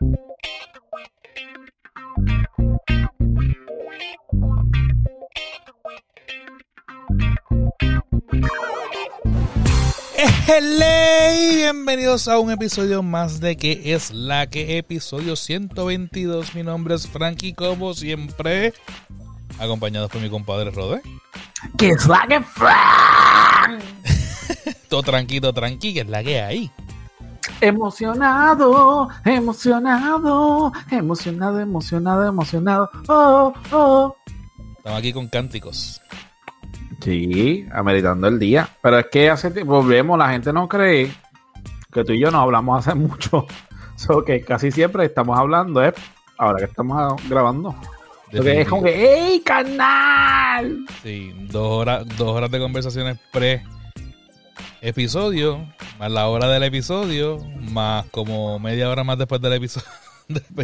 Hello, bienvenidos a un episodio más de que es la que episodio 122. Mi nombre es Frankie, como siempre, acompañado por mi compadre Rode. Que es la que Frank. todo tranquilo, tranqui, que es la que hay. Emocionado, emocionado, emocionado, emocionado, emocionado. Oh, oh. Estamos aquí con cánticos. Sí, ameritando el día. Pero es que hace tiempo, volvemos, la gente no cree que tú y yo no hablamos hace mucho. So que casi siempre estamos hablando, ¿eh? Ahora que estamos grabando. Porque es como que, ¡Ey, canal! Sí, dos horas, dos horas de conversaciones pre episodio, más la hora del episodio, más como media hora más después del episodio.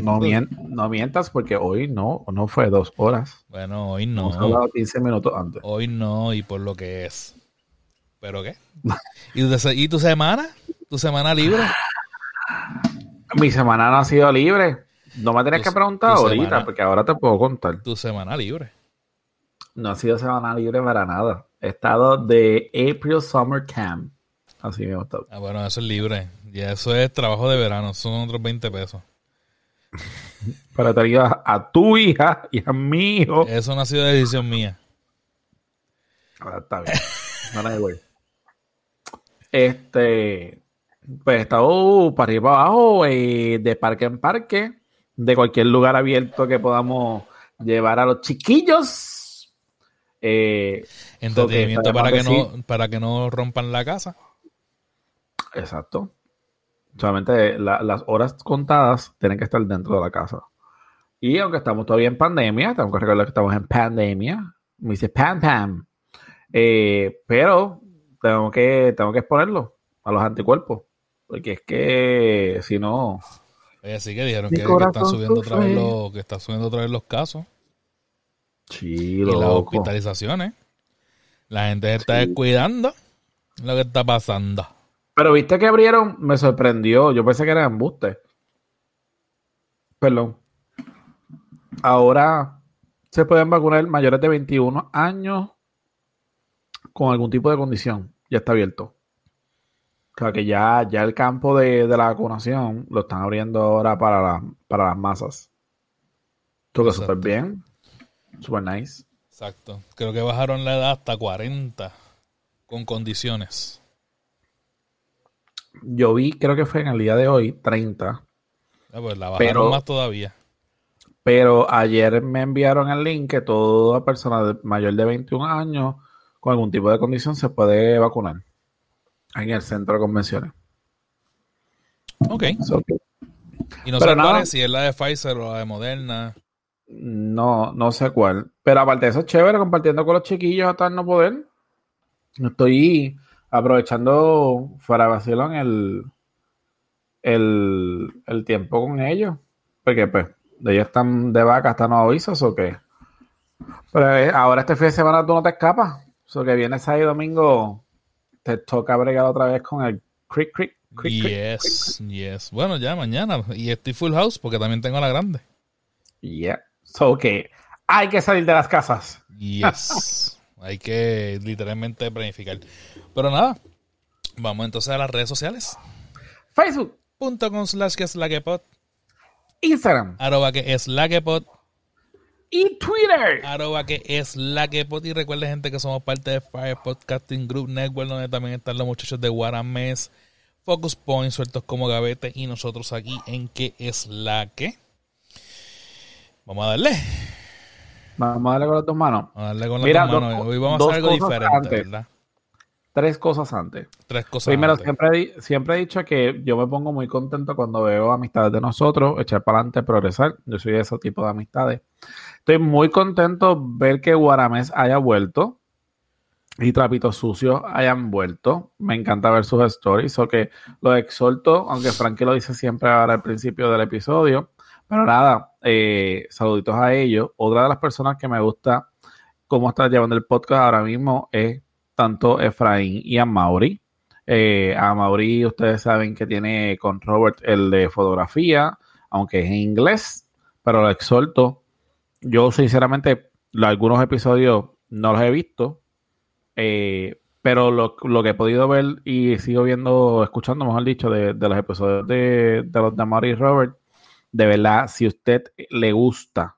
No, no, mientas porque hoy no, no fue dos horas. Bueno, hoy no. Hemos hablado 15 minutos antes. Hoy no, y por lo que es. ¿Pero qué? ¿Y tu, ¿Y tu semana? ¿Tu semana libre? Mi semana no ha sido libre. No me tienes que preguntar ahorita, porque ahora te puedo contar. Tu semana libre. No ha sido semana libre para nada. He estado de April Summer Camp. Así me ha gustado. Ah, bueno, eso es libre. Y eso es trabajo de verano. Son otros 20 pesos. Para te a tu hija y a mi hijo. Eso no ha sido decisión mía. Ah, está bien. No, no, güey. Este, pues he estado para arriba para abajo, eh, de parque en parque, de cualquier lugar abierto que podamos llevar a los chiquillos. Eh, Entretenimiento para que, no, para que no rompan la casa. Exacto. Solamente las horas contadas tienen que estar dentro de la casa. Y aunque estamos todavía en pandemia, tengo que recordar que estamos en pandemia. Me dice pam pam. Eh, pero tengo que, tengo que exponerlo a los anticuerpos. Porque es que si no. Oye, sí que dijeron que, están subiendo otra vez los, que están subiendo otra vez los casos. Sí, y las hospitalizaciones. La gente está descuidando lo que está pasando. Pero viste que abrieron, me sorprendió. Yo pensé que era embuste. Perdón. Ahora se pueden vacunar mayores de 21 años con algún tipo de condición. Ya está abierto. O sea que ya, ya el campo de, la vacunación lo están abriendo ahora para, para las masas. Todo súper bien. Súper nice. Exacto. Creo que bajaron la edad hasta 40 con condiciones. Yo vi, creo que fue en el día de hoy, 30. Ah, pues la bajaron más todavía. Pero ayer me enviaron el link que toda persona mayor de 21 años con algún tipo de condición se puede vacunar en el centro de convenciones. Ok. Y no sé cuál si es la de Pfizer o la de Moderna. No, no sé cuál. Pero aparte de eso, es chévere compartiendo con los chiquillos hasta no poder. Estoy aprovechando fuera vacilón el, el, el tiempo con ellos. Porque pues, ellos están de vaca hasta no avisos o qué. Pero eh, ahora este fin de semana tú no te escapas. O que viene sábado y domingo, te toca bregar otra vez con el crick, crick, crick. Yes, yes. Bueno, ya mañana. Y estoy full house porque también tengo la grande. Yeah. So que hay que salir de las casas. Yes. hay que literalmente planificar. Pero nada, vamos entonces a las redes sociales. Facebook.com slash que es la que pot. Instagram. Arroba que es la que pot. Y Twitter. Arroba que es la que pot. Y recuerden, gente, que somos parte de Fire Podcasting Group Network, donde también están los muchachos de Guaramés, Focus Point, sueltos como gavete. Y nosotros aquí en que es la que. Vamos a darle. Vamos a darle con las dos manos. Vamos a darle con las dos manos. Hoy vamos a hacer algo diferente, ¿verdad? tres cosas antes. Tres cosas Primero, Siempre, siempre he dicho que yo me pongo muy contento cuando veo amistades de nosotros, echar para adelante, progresar. Yo soy de ese tipo de amistades. Estoy muy contento ver que Guaramés haya vuelto y Trapitos Sucios hayan vuelto. Me encanta ver sus stories, o que lo exhorto, aunque Frankie lo dice siempre ahora al principio del episodio. Pero nada, eh, saluditos a ellos. Otra de las personas que me gusta cómo está llevando el podcast ahora mismo es tanto Efraín y a Mauri. Eh, a Mauri ustedes saben que tiene con Robert el de fotografía, aunque es en inglés, pero lo exhorto. Yo sinceramente algunos episodios no los he visto, eh, pero lo, que he podido ver y sigo viendo, escuchando, mejor dicho, de, los episodios de, de los de Mary Robert, de verdad, si usted le gusta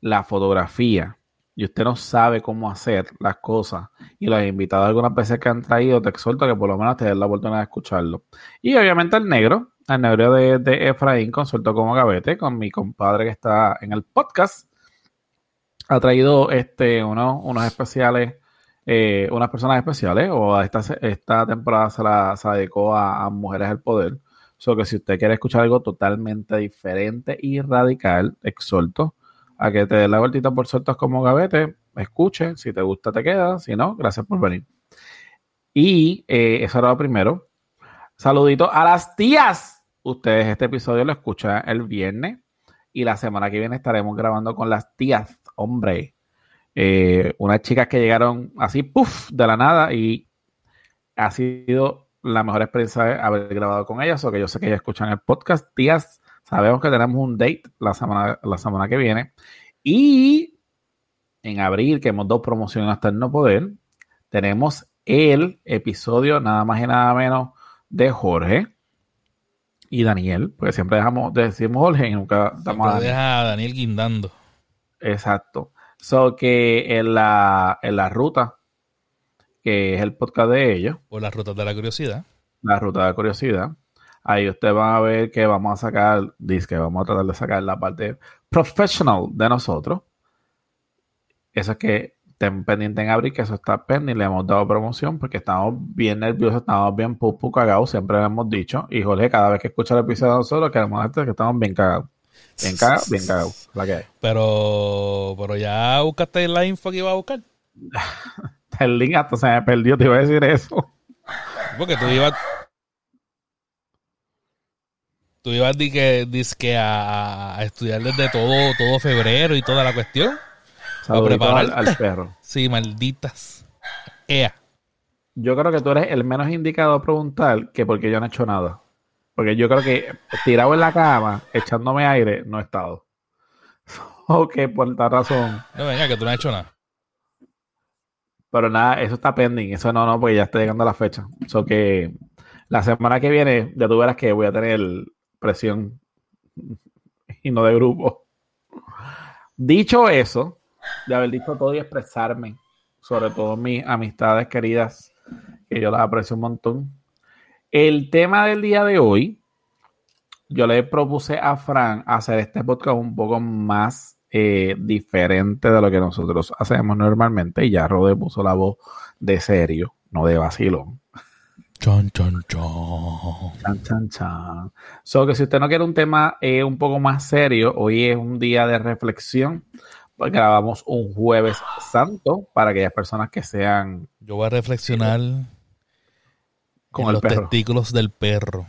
la fotografía y usted no sabe cómo hacer las cosas y los invitados algunas veces que han traído, te exhorto que por lo menos te den la oportunidad de escucharlo. Y obviamente el negro, el negro de, de Efraín, consultó como gavete con mi compadre que está en el podcast. Ha traído este, unos especiales, eh, unas personas especiales, o esta, esta temporada se la, se dedicó a, Mujeres del Poder. Que si usted quiere escuchar algo totalmente diferente y radical, exhorto a que te dé la vueltita por sueltos como gavete, escuche, si te gusta te queda, si no, gracias por venir. Y eh, eso era lo primero. Saludito a las tías. Ustedes este episodio lo escuchan el viernes y la semana que viene estaremos grabando con las tías, hombre. Eh, unas chicas que llegaron así, puff, de la nada y ha sido la mejor experiencia haber grabado con ellas, o que yo sé que ellas escuchan el podcast. Tías, Sabemos que tenemos un date la semana, la semana que viene. Y en abril, que hemos dos promociones hasta el no poder, tenemos el episodio nada más y nada menos de Jorge y Daniel, porque siempre dejamos, decimos Jorge y nunca damos a Daniel. a Daniel guindando. Exacto. So que en la, en la ruta, que es el podcast de ellos. O la ruta de la curiosidad. La ruta de la curiosidad. Ahí usted va a ver que vamos a sacar, dice que vamos a tratar de sacar la parte professional de nosotros. Eso es que estén pendientes en abril, que eso está pendiente. Le hemos dado promoción porque estamos bien nerviosos, estamos bien pupu cagados, siempre lo hemos dicho. Y Jorge, cada vez que escucha el episodio de nosotros, queremos decir que estamos bien cagados. Bien cagados, bien cagados. La que Pero, pero ya buscaste la info que iba a buscar. el link hasta se me perdió, te iba a decir eso. Porque tú ibas, Tú ibas que, que a, estudiar desde todo, todo febrero y toda la cuestión. A preparar al, perro. Sí, malditas. Ea. Yo creo que tú eres el menos indicado a preguntar que porque yo no he hecho nada. Porque yo creo que tirado en la cama, echándome aire, no he estado. ok, por tal razón. No, venga, que tú no has hecho nada. Pero nada, eso está pending. Eso no, no, porque ya está llegando la fecha. Eso que la semana que viene ya tú verás que voy a tener presión y no de grupo. Dicho eso, de haber dicho todo y expresarme, sobre todo mis amistades queridas, que yo las aprecio un montón. El tema del día de hoy, yo le propuse a Fran hacer este podcast un poco más eh, diferente de lo que nosotros hacemos normalmente. Y ya Rode puso la voz de serio, no de vacilón. Chan, chan, chan. Chan, chan, chan. So que si usted no quiere un tema eh, un poco más serio, hoy es un día de reflexión. Pues grabamos un jueves santo para aquellas personas que sean. Yo voy a reflexionar con los testículos del perro.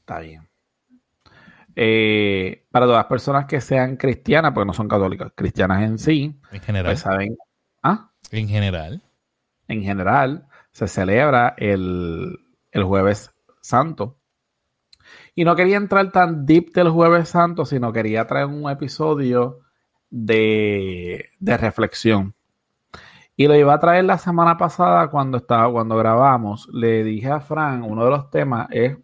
Está bien. Eh, para todas las personas que sean cristianas, porque no son católicas, cristianas en sí, en general, pues saben, ¿ah? En general, en general, se celebra el, jueves santo. Y no quería entrar tan deep del jueves santo, sino quería traer un episodio de, reflexión. Y lo iba a traer la semana pasada cuando estaba, cuando grabamos. Le dije a Fran, uno de los temas es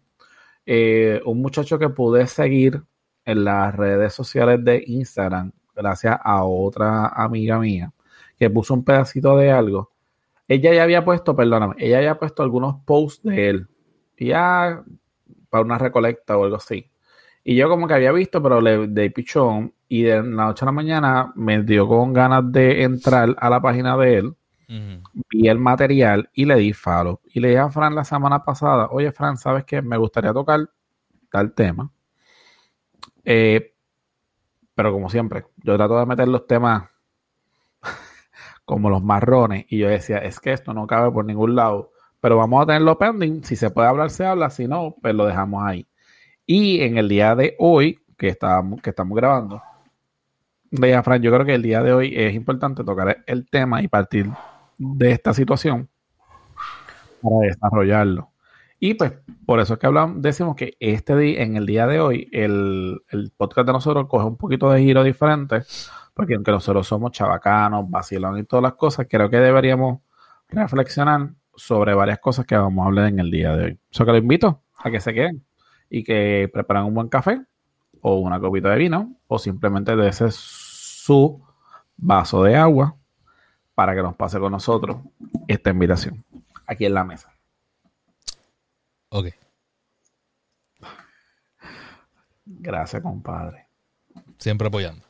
eh, un muchacho que pude seguir en las redes sociales de Instagram, gracias a otra amiga mía, que puso un pedacito de algo ella ya había puesto, perdóname, ella había puesto algunos posts de él. ya para una recolecta o algo así. Y yo como que había visto, pero le di pichón. Y de la noche a la mañana me dio con ganas de entrar a la página de él. Vi el material y le di follow. Y le dije a Fran la semana pasada, oye Fran, ¿sabes qué? Me gustaría tocar tal tema. Eh, pero como siempre, yo trato de meter los temas como los marrones. Y yo decía, es que esto no cabe por ningún lado. Pero vamos a tenerlo pending. Si se puede hablar, se habla. Si no, pues lo dejamos ahí. Y en el día de hoy, que estamos, que estamos grabando, veía Fran, yo creo que el día de hoy es importante tocar el tema y partir de esta situación para desarrollarlo. Y pues por eso es que hablamos, decimos que este día, en el día de hoy, el, el podcast de nosotros coge un poquito de giro diferente, porque aunque nosotros somos chavacanos, vacilones y todas las cosas, creo que deberíamos reflexionar sobre varias cosas que vamos a hablar en el día de hoy. Eso que lo invito a que se queden y que preparen un buen café o una copita de vino o simplemente de su vaso de agua para que nos pase con nosotros esta invitación aquí en la mesa. Ok. Gracias, compadre. Siempre apoyando.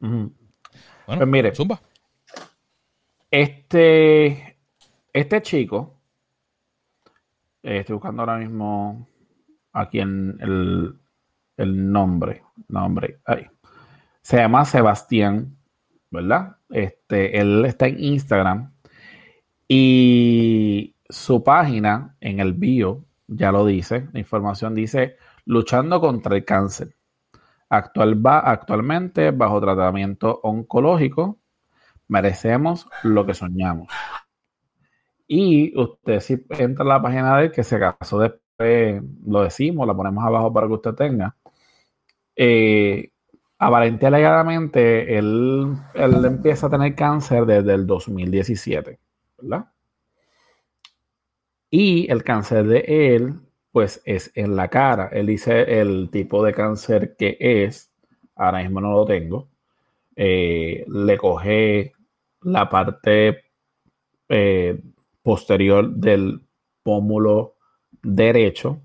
Bueno, Pues mire. zumba. Este, este chico, eh, estoy buscando ahora mismo aquí en el, el nombre, nombre, ahí. Se llama Sebastián, ¿verdad? Este, él está en Instagram y su página en el bio ya lo dice, la información dice luchando contra el cáncer. Actual, va, actualmente bajo tratamiento oncológico merecemos lo que soñamos. Y usted si entra a la página de él, que se acaso después lo decimos, la ponemos abajo para que usted tenga. Eh, aparente alegadamente, él, él empieza a tener cáncer desde el 2017, ¿verdad? Y el cáncer de él, pues es en la cara. Él dice el tipo de cáncer que es, ahora mismo no lo tengo, eh, le coge la parte eh, posterior del pómulo derecho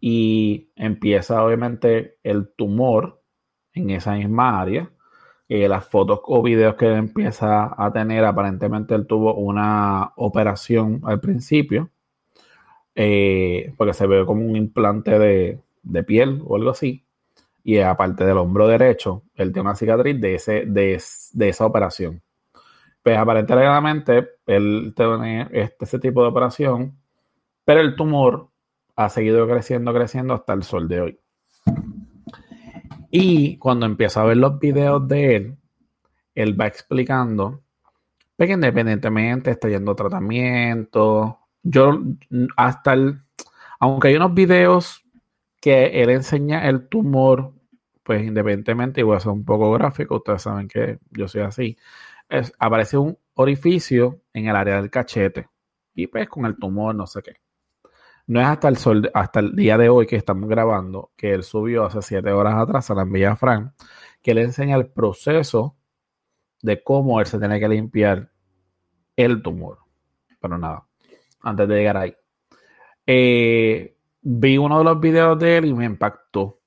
y empieza obviamente el tumor en esa misma área. Eh, las fotos o videos que él empieza a tener, aparentemente él tuvo una operación al principio, eh, porque se ve como un implante de, de piel o algo así y aparte del hombro derecho, él tiene una cicatriz de, ese, de, de esa operación. Pues aparentemente él tiene este, ese tipo de operación, pero el tumor ha seguido creciendo, creciendo hasta el sol de hoy. Y cuando empieza a ver los videos de él, él va explicando que independientemente está yendo a tratamiento. Yo hasta el, aunque hay unos videos que él enseña el tumor, pues independientemente, igual es un poco gráfico, ustedes saben que yo soy así, aparece un orificio en el área del cachete y pues con el tumor, no sé qué. No es hasta el, sol, hasta el día de hoy que estamos grabando, que él subió hace siete horas atrás a la envía a Frank, que le enseña el proceso de cómo él se tiene que limpiar el tumor. Pero nada, antes de llegar ahí. Eh, vi uno de los videos de él y me impactó.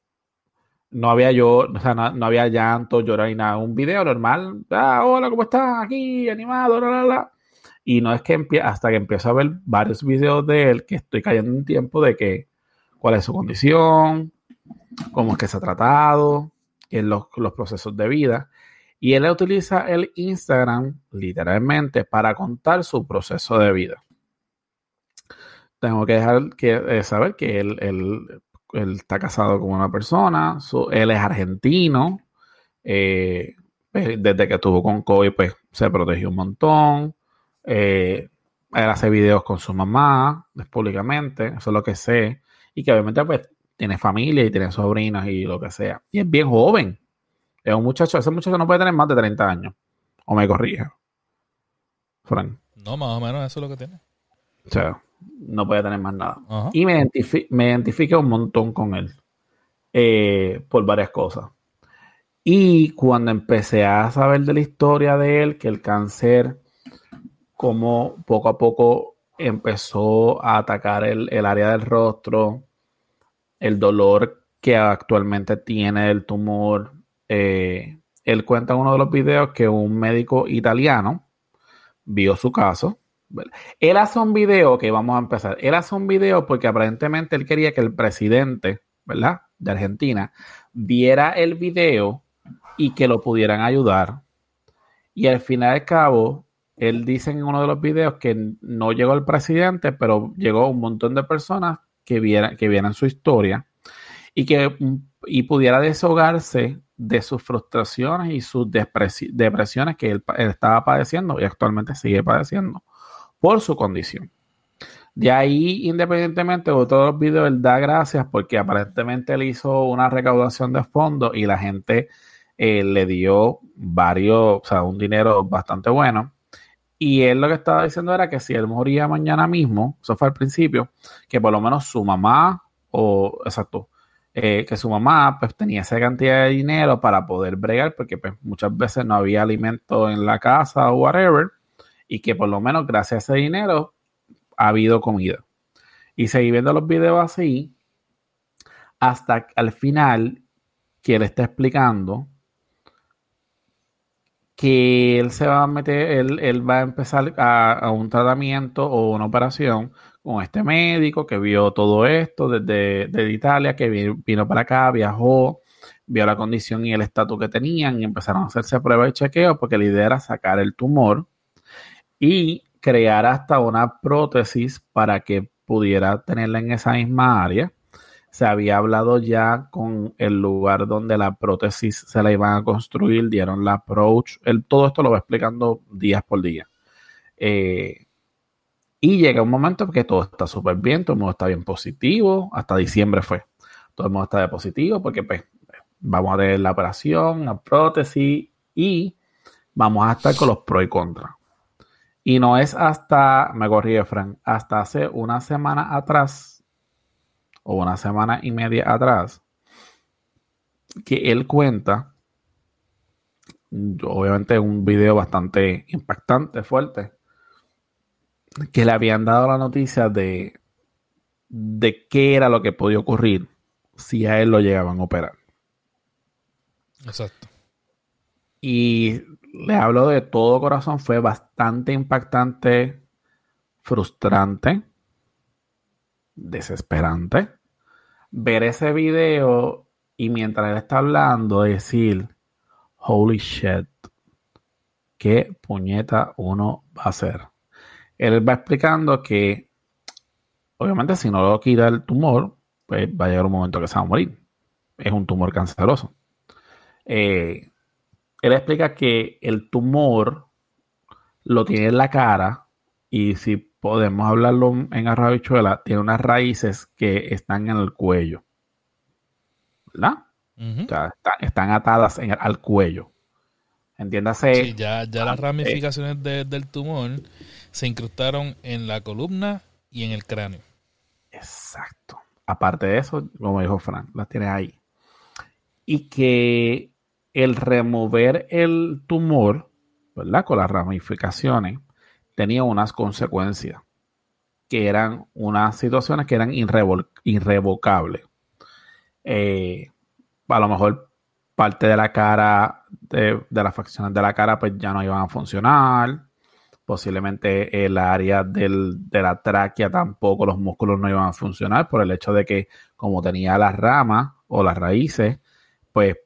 No había yo, o sea, no, había llanto, llorar ni nada. Un video normal. Ah, hola, ¿cómo estás? Aquí, animado, la, la, la. Y no es que empie hasta que empiezo a ver varios videos de él que estoy cayendo en tiempo de que cuál es su condición, cómo es que se ha tratado, en los, los procesos de vida. Y él utiliza el Instagram literalmente para contar su proceso de vida tengo que dejar que eh, saber que él, él, él, está casado con una persona, él es argentino, eh, desde que estuvo con COVID pues se protegió un montón, eh, él hace videos con su mamá públicamente, eso es lo que sé, y que obviamente pues tiene familia y tiene sobrinos y lo que sea, y es bien joven, es un muchacho, ese muchacho no puede tener más de 30 años, o me corrige, Frank. No, más o menos eso es lo que tiene. O sea, no puede tener más nada. Y me, identifi me identifique un montón con él eh, por varias cosas. Y cuando empecé a saber de la historia de él, que el cáncer, como poco a poco empezó a atacar el, el área del rostro, el dolor que actualmente tiene el tumor. Eh, él cuenta en uno de los videos que un médico italiano vio su caso él hace un video, que vamos a empezar. Él hace un video porque aparentemente él quería que el presidente, ¿verdad? De Argentina, viera el video y que lo pudieran ayudar. Y al final del cabo, él dice en uno de los videos que no llegó el presidente, pero llegó un montón de personas que vieran, su historia y que y pudiera deshogarse de sus frustraciones y sus depresiones que él, él estaba padeciendo y actualmente sigue padeciendo por su condición. De ahí, independientemente de todos los videos, él da gracias porque aparentemente él hizo una recaudación de fondos y la gente eh, le dio varios, o sea, un dinero bastante bueno. Y él lo que estaba diciendo era que si él moría mañana mismo, eso fue al principio, que por lo menos su mamá, o exacto, eh, que su mamá pues tenía esa cantidad de dinero para poder bregar, porque pues, muchas veces no había alimento en la casa o whatever, y que por lo menos gracias a ese dinero ha habido comida. Y seguí viendo los videos así hasta al final que él está explicando que él se va a meter, él, va a empezar a, un tratamiento o una operación con este médico que vio todo esto desde, Italia, que vino, para acá, viajó, vio la condición y el estatus que tenían y empezaron a hacerse pruebas de chequeo porque la idea era sacar el tumor y crear hasta una prótesis para que pudiera tenerla en esa misma área se había hablado ya con el lugar donde la prótesis se la iban a construir, dieron la approach, el, todo esto lo va explicando días por día. Eh, y llega un momento que todo está súper bien, todo el mundo está bien positivo, hasta diciembre fue. Todo el mundo está de positivo porque pues vamos a tener la operación, la prótesis y vamos a estar con los pros y contras. Y no es hasta, me corrí Frank, hasta hace una semana atrás o una semana y media atrás, que él cuenta, obviamente un video bastante impactante, fuerte, que le habían dado la noticia de, de qué era lo que podía ocurrir si a él lo llegaban a operar. Exacto. Y le hablo de todo corazón, fue bastante impactante, frustrante desesperante ver ese video y mientras él está hablando decir, holy shit, qué puñeta uno va a hacer. Él va explicando que, obviamente, si no lo quita el tumor, pues va a llegar un momento que se va a morir. Es un tumor canceroso. Eh, él explica que el tumor lo tiene en la cara y si podemos hablarlo en arrabichuela, tiene unas raíces que están en el cuello. ¿Verdad? o sea, están atadas al cuello. Entiéndase. Sí, ya, ya las ramificaciones del tumor se incrustaron en la columna y en el cráneo. Exacto. Aparte de eso, como dijo Frank, las tiene ahí. Y que el remover el tumor, ¿verdad? Con las ramificaciones, tenía unas consecuencias que eran unas situaciones que eran irrevocables. Eh, a lo mejor parte de la cara, de, las facciones de la cara, pues ya no iban a funcionar. Posiblemente el área del, de la tráquea tampoco, los músculos no iban a funcionar por el hecho de que como tenía las ramas o las raíces, pues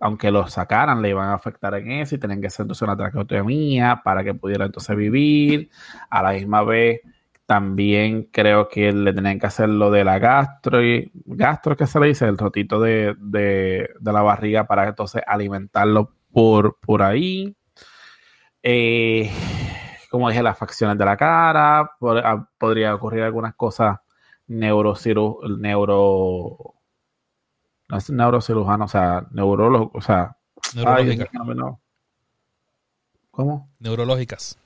aunque lo sacaran, le iban a afectar en eso y tenían que hacer entonces una traqueotomía para que pudiera entonces vivir. A la misma vez, también creo que le tenían que hacer lo de la gastro, y, gastro que se le dice, el rotito de, la barriga para entonces alimentarlo por, por ahí. Eh, como dije, las facciones de la cara, ah, podría ocurrir algunas cosas neurociro, neuro no es neurocirujano, o sea, neurólogo, o sea, ¿Cómo? Neurológicas.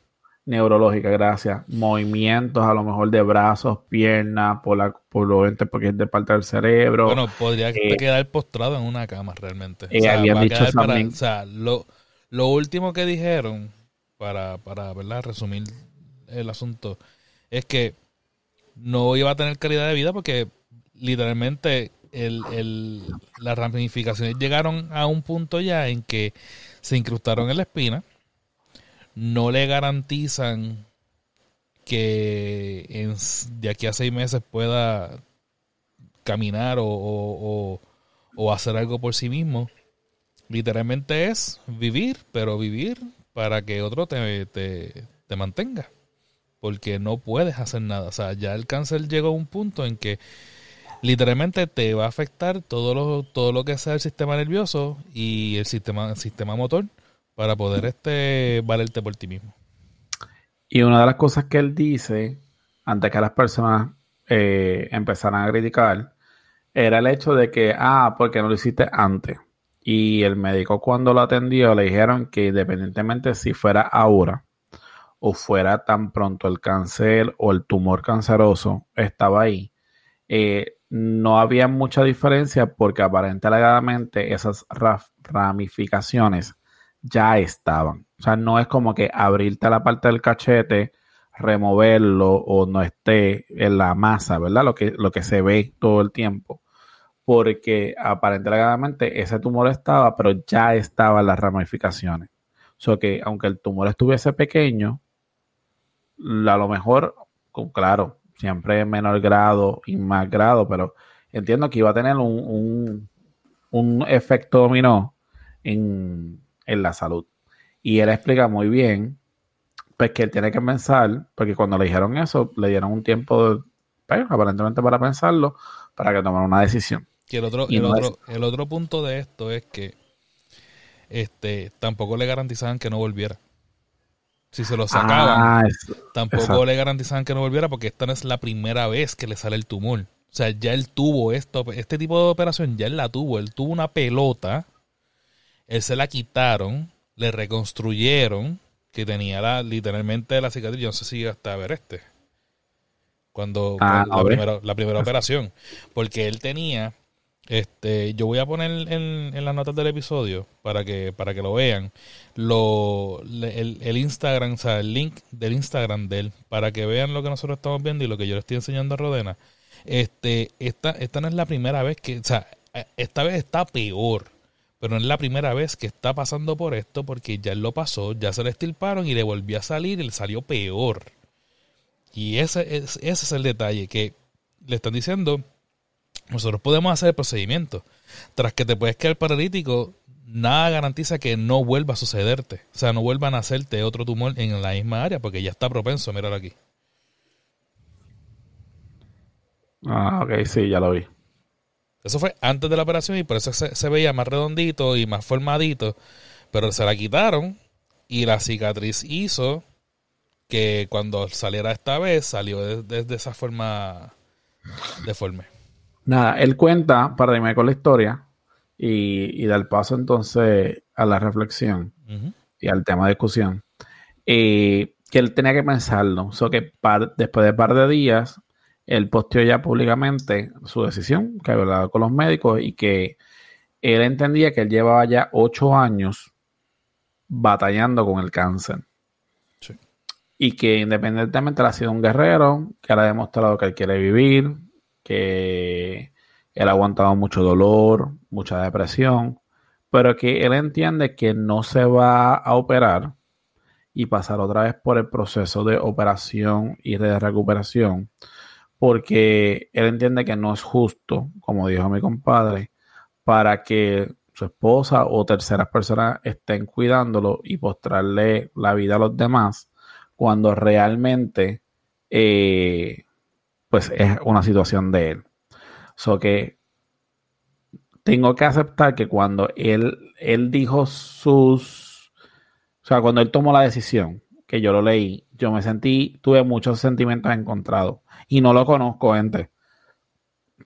Neurológicas, gracias. Movimientos a lo mejor de brazos, piernas, por la, por lo porque es de parte del cerebro. Bueno, podría eh, quedar postrado en una cama realmente. Eh, habían dicho o sea, lo, lo, último que dijeron, para, para ¿verdad? resumir el asunto, es que no iba a tener calidad de vida porque literalmente el, el, las ramificaciones llegaron a un punto ya en que se incrustaron en la espina, no le garantizan que de aquí a seis meses pueda caminar o, o, hacer algo por sí mismo. Literalmente es vivir, pero vivir para que otro te, te, te mantenga. Porque no puedes hacer nada. O sea, ya el cáncer llegó a un punto en que literalmente te va a afectar todo lo, todo lo que sea el sistema nervioso y el sistema, sistema motor para poder este valerte por ti mismo. Y una de las cosas que él dice, antes que las personas eh, empezaran a criticar, era el hecho de que, ah, porque no lo hiciste antes? Y el médico cuando lo atendió le dijeron que independientemente si fuera ahora o fuera tan pronto el cáncer o el tumor canceroso estaba ahí, eh, no había mucha diferencia porque aparentemente esas ramificaciones ya estaban. O sea, no es como que abrirte la parte del cachete, removerlo o no esté en la masa, ¿verdad? Lo que, lo que se ve todo el tiempo. Porque aparentemente ese tumor estaba, pero ya estaban las ramificaciones. O sea que aunque el tumor estuviese pequeño, a lo mejor, claro, siempre en menor grado y más grado, pero entiendo que iba a tener un, un efecto dominó en, en la salud. Y él explica muy bien, pues que él tiene que pensar, porque cuando le dijeron eso, le dieron un tiempo, pues, aparentemente para pensarlo, para que tomara una decisión. Y el otro, el, otro, el otro punto de esto es que este tampoco le garantizaban que no volviera. Si se lo sacaban, ah, tampoco le garantizaban que no volviera porque esta no es la primera vez que le sale el tumor. O sea, ya él tuvo esto, este tipo de operación, ya él la tuvo. Él tuvo una pelota él se la quitaron, le reconstruyeron, que tenía la, literalmente la cicatriz. Yo no sé si hasta ver este. Cuando, ah, la, primera, operación. Porque él tenía. Este, yo voy a poner en, las notas del episodio para que, para que lo vean. Lo, el, Instagram, o sea, el link del Instagram de él, para que vean lo que nosotros estamos viendo y lo que yo le estoy enseñando a Rodena. Este, esta, esta no es la primera vez que, o sea, esta vez está peor pero no es la primera vez que está pasando por esto porque ya lo pasó, ya se le estilparon y le volvió a salir y le salió peor. Y ese es, ese es el detalle, que le están diciendo, nosotros podemos hacer el procedimiento. Tras que te puedes quedar paralítico, nada garantiza que no vuelva a sucederte. O sea, no vuelvan a hacerte otro tumor en la misma área porque ya está propenso. Míralo aquí. Ah, ok, sí, ya lo vi. Eso fue antes de la operación y por eso se, veía más redondito y más formadito. Pero se la quitaron y la cicatriz hizo que cuando saliera esta vez salió de, esa forma deforme. Nada, él cuenta, para irme con la historia y, y dar paso entonces a la reflexión y al tema de discusión, eh, que él tenía que pensarlo. O sea, que después de un par de días él posteó ya públicamente su decisión, que había hablado con los médicos y que él entendía que él llevaba ya ocho años batallando con el cáncer. Y que independientemente él ha sido un guerrero, que él ha demostrado que él quiere vivir, que él ha aguantado mucho dolor, mucha depresión, pero que él entiende que no se va a operar y pasar otra vez por el proceso de operación y de recuperación porque él entiende que no es justo, como dijo mi compadre, para que su esposa o terceras personas estén cuidándolo y postrarle la vida a los demás cuando realmente eh, pues es una situación de él. So que tengo que aceptar que cuando él, él dijo sus, o sea, cuando él tomó la decisión, que yo lo leí, yo me sentí, tuve muchos sentimientos encontrados y no lo conozco, gente.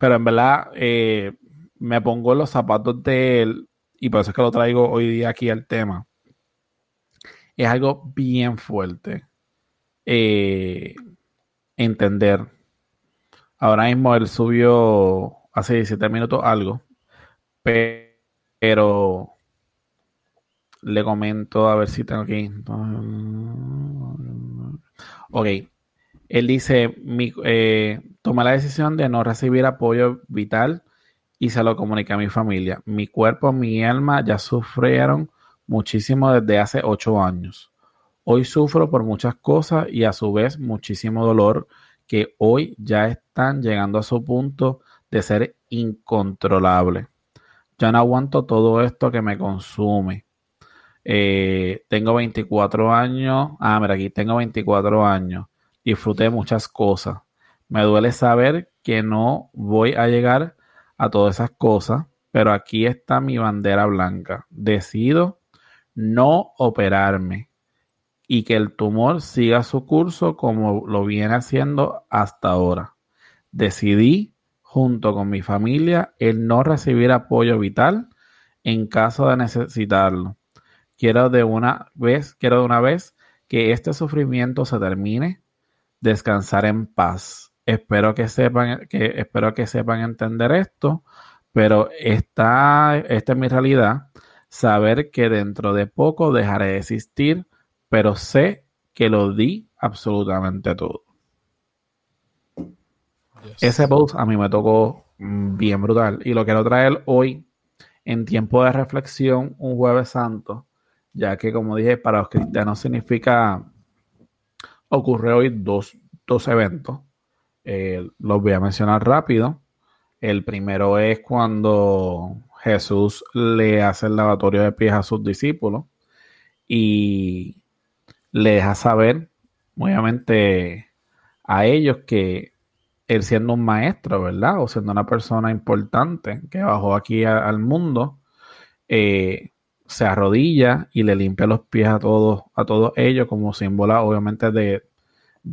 Pero en verdad eh, me pongo en los zapatos de él y por eso es que lo traigo hoy día aquí al tema. Es algo bien fuerte. Eh, entender. Ahora mismo él subió hace 17 minutos algo, pero le comento a ver si tengo aquí. Ok, él dice, mi, eh, tomé la decisión de no recibir apoyo vital y se lo comuniqué a mi familia. Mi cuerpo, mi alma ya sufrieron muchísimo desde hace ocho años. Hoy sufro por muchas cosas y a su vez muchísimo dolor que hoy ya están llegando a su punto de ser incontrolable. Ya no aguanto todo esto que me consume. Eh, tengo 24 años. Ah, mira, aquí tengo 24 años disfruté muchas cosas. Me duele saber que no voy a llegar a todas esas cosas, pero aquí está mi bandera blanca. Decido no operarme. Y que el tumor siga su curso como lo viene haciendo hasta ahora. Decidí, junto con mi familia, el no recibir apoyo vital en caso de necesitarlo. Quiero de una vez, quiero de una vez que este sufrimiento se termine, descansar en paz. Espero que sepan, que, espero que sepan entender esto, pero esta, esta es mi realidad. Saber que dentro de poco dejaré de existir, pero sé que lo di absolutamente todo. Ese post a mí me tocó bien brutal y lo quiero traer hoy en tiempo de reflexión, un jueves santo, ya que como dije, para los cristianos significa, ocurre hoy dos, eventos. Eh, los voy a mencionar rápido. El primero es cuando Jesús le hace el lavatorio de pies a sus discípulos y le deja saber, obviamente, a ellos que él siendo un maestro, ¿verdad? O siendo una persona importante que bajó aquí al mundo, eh, se arrodilla y le limpia los pies a todos, a todos ellos como símbolo, obviamente, de,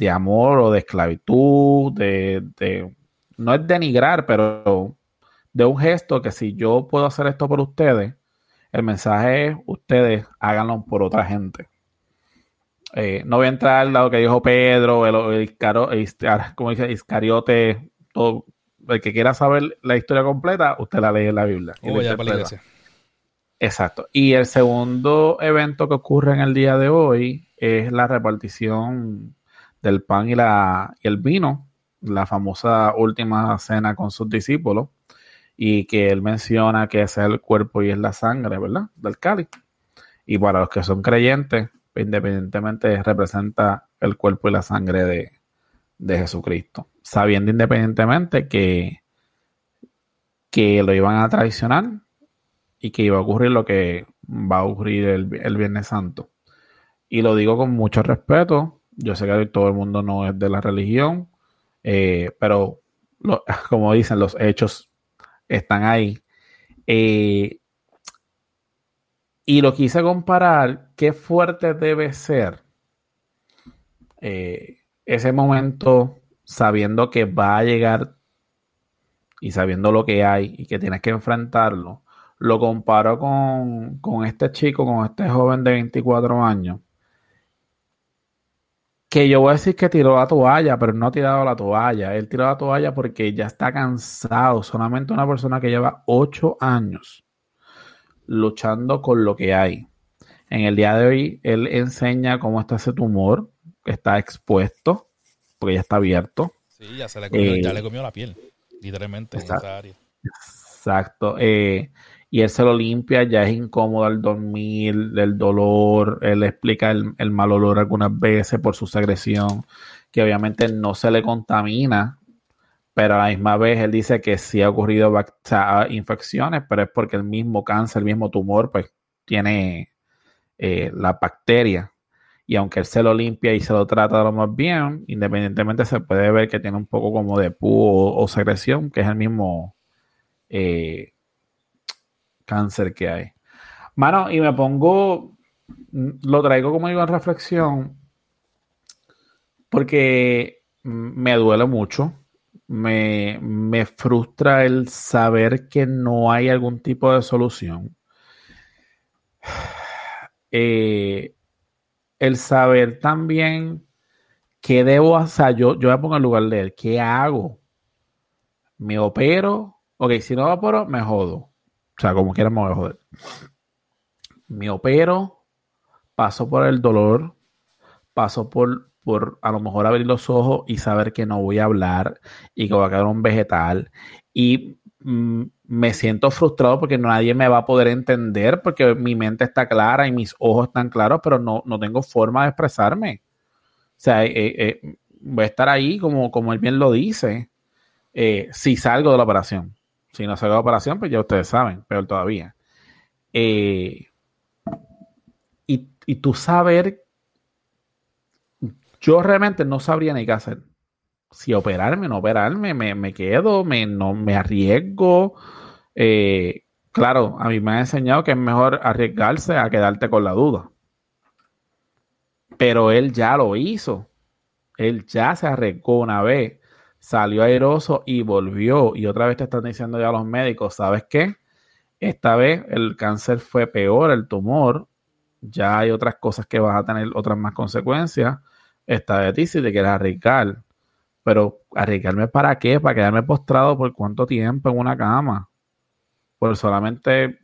amor o de esclavitud, de, de, no es denigrar, pero de un gesto que si yo puedo hacer esto por ustedes, el mensaje es ustedes háganlo por otra gente. Eh, no voy a entrar a lo que dijo Pedro, el, como dice Iscariote, todo, el que quiera saber la historia completa, usted la lee en la Biblia. Exacto. Y el segundo evento que ocurre en el día de hoy es la repartición del pan y, la, y el vino, la famosa última cena con sus discípulos, y que él menciona que ese es el cuerpo y es la sangre, ¿verdad? Del cáliz. Y para los que son creyentes, independientemente representa el cuerpo y la sangre de, Jesucristo, sabiendo independientemente que, que lo iban a traicionar y que iba a ocurrir lo que va a ocurrir el, Viernes Santo. Y lo digo con mucho respeto, yo sé que todo el mundo no es de la religión, eh, pero como dicen, los hechos están ahí. Eh, y lo quise comparar, qué fuerte debe ser eh, ese momento sabiendo que va a llegar y sabiendo lo que hay y que tienes que enfrentarlo. Lo comparo con, con este chico, con este joven de 24 años, que yo voy a decir que tiró la toalla, pero no ha tirado la toalla. Él tiró la toalla porque ya está cansado. Solamente una persona que lleva 8 años luchando con lo que hay. En el día de hoy, él enseña cómo está ese tumor, que está expuesto, porque ya está abierto. Sí, ya, se le comió, ya eh, le comió la piel, literalmente, en esa área. Exacto. Eh, y él se lo limpia, ya es incómodo al dormir, el dolor, él explica el, el, mal olor algunas veces por su secreción, que obviamente no se le contamina pero a la misma vez él dice que sí ha ocurrido infecciones, pero es porque el mismo cáncer, el mismo tumor, pues tiene eh, la bacteria. Y aunque él se lo limpia y se lo trata lo más bien, independientemente se puede ver que tiene un poco como de pus o, secreción, que es el mismo eh, cáncer que hay. Mano, y me pongo, lo traigo como digo en reflexión, porque me duele mucho me, frustra el saber que no hay algún tipo de solución. Eh, el saber también qué debo hacer. Yo, yo me pongo en lugar de él. ¿Qué hago? ¿Me opero? Ok, si no me opero, me jodo. O sea, como quiera me voy a joder. Me opero, paso por el dolor, paso por por a lo mejor abrir los ojos y saber que no voy a hablar y que voy a quedar un vegetal. Y mm, me siento frustrado porque nadie me va a poder entender porque mi mente está clara y mis ojos están claros, pero no, no tengo forma de expresarme. O sea, eh, eh, voy a estar ahí como, como él bien lo dice, eh, si salgo de la operación. Si no salgo de la operación, pues ya ustedes saben, peor todavía. y, y tú saber yo realmente no sabría ni qué hacer. Si operarme, no operarme, me, quedo, me, no, me arriesgo. Eh, claro, a mí me ha enseñado que es mejor arriesgarse a quedarte con la duda. Pero él ya lo hizo. Él ya se arriesgó una vez, salió airoso y volvió. Y otra vez te están diciendo ya los médicos, ¿sabes qué? Esta vez el cáncer fue peor, el tumor. Ya hay otras cosas que vas a tener, otras más consecuencias. Está de ti si te quieres arriesgar. Pero arriesgarme para qué? Para quedarme postrado por cuánto tiempo en una cama. Por solamente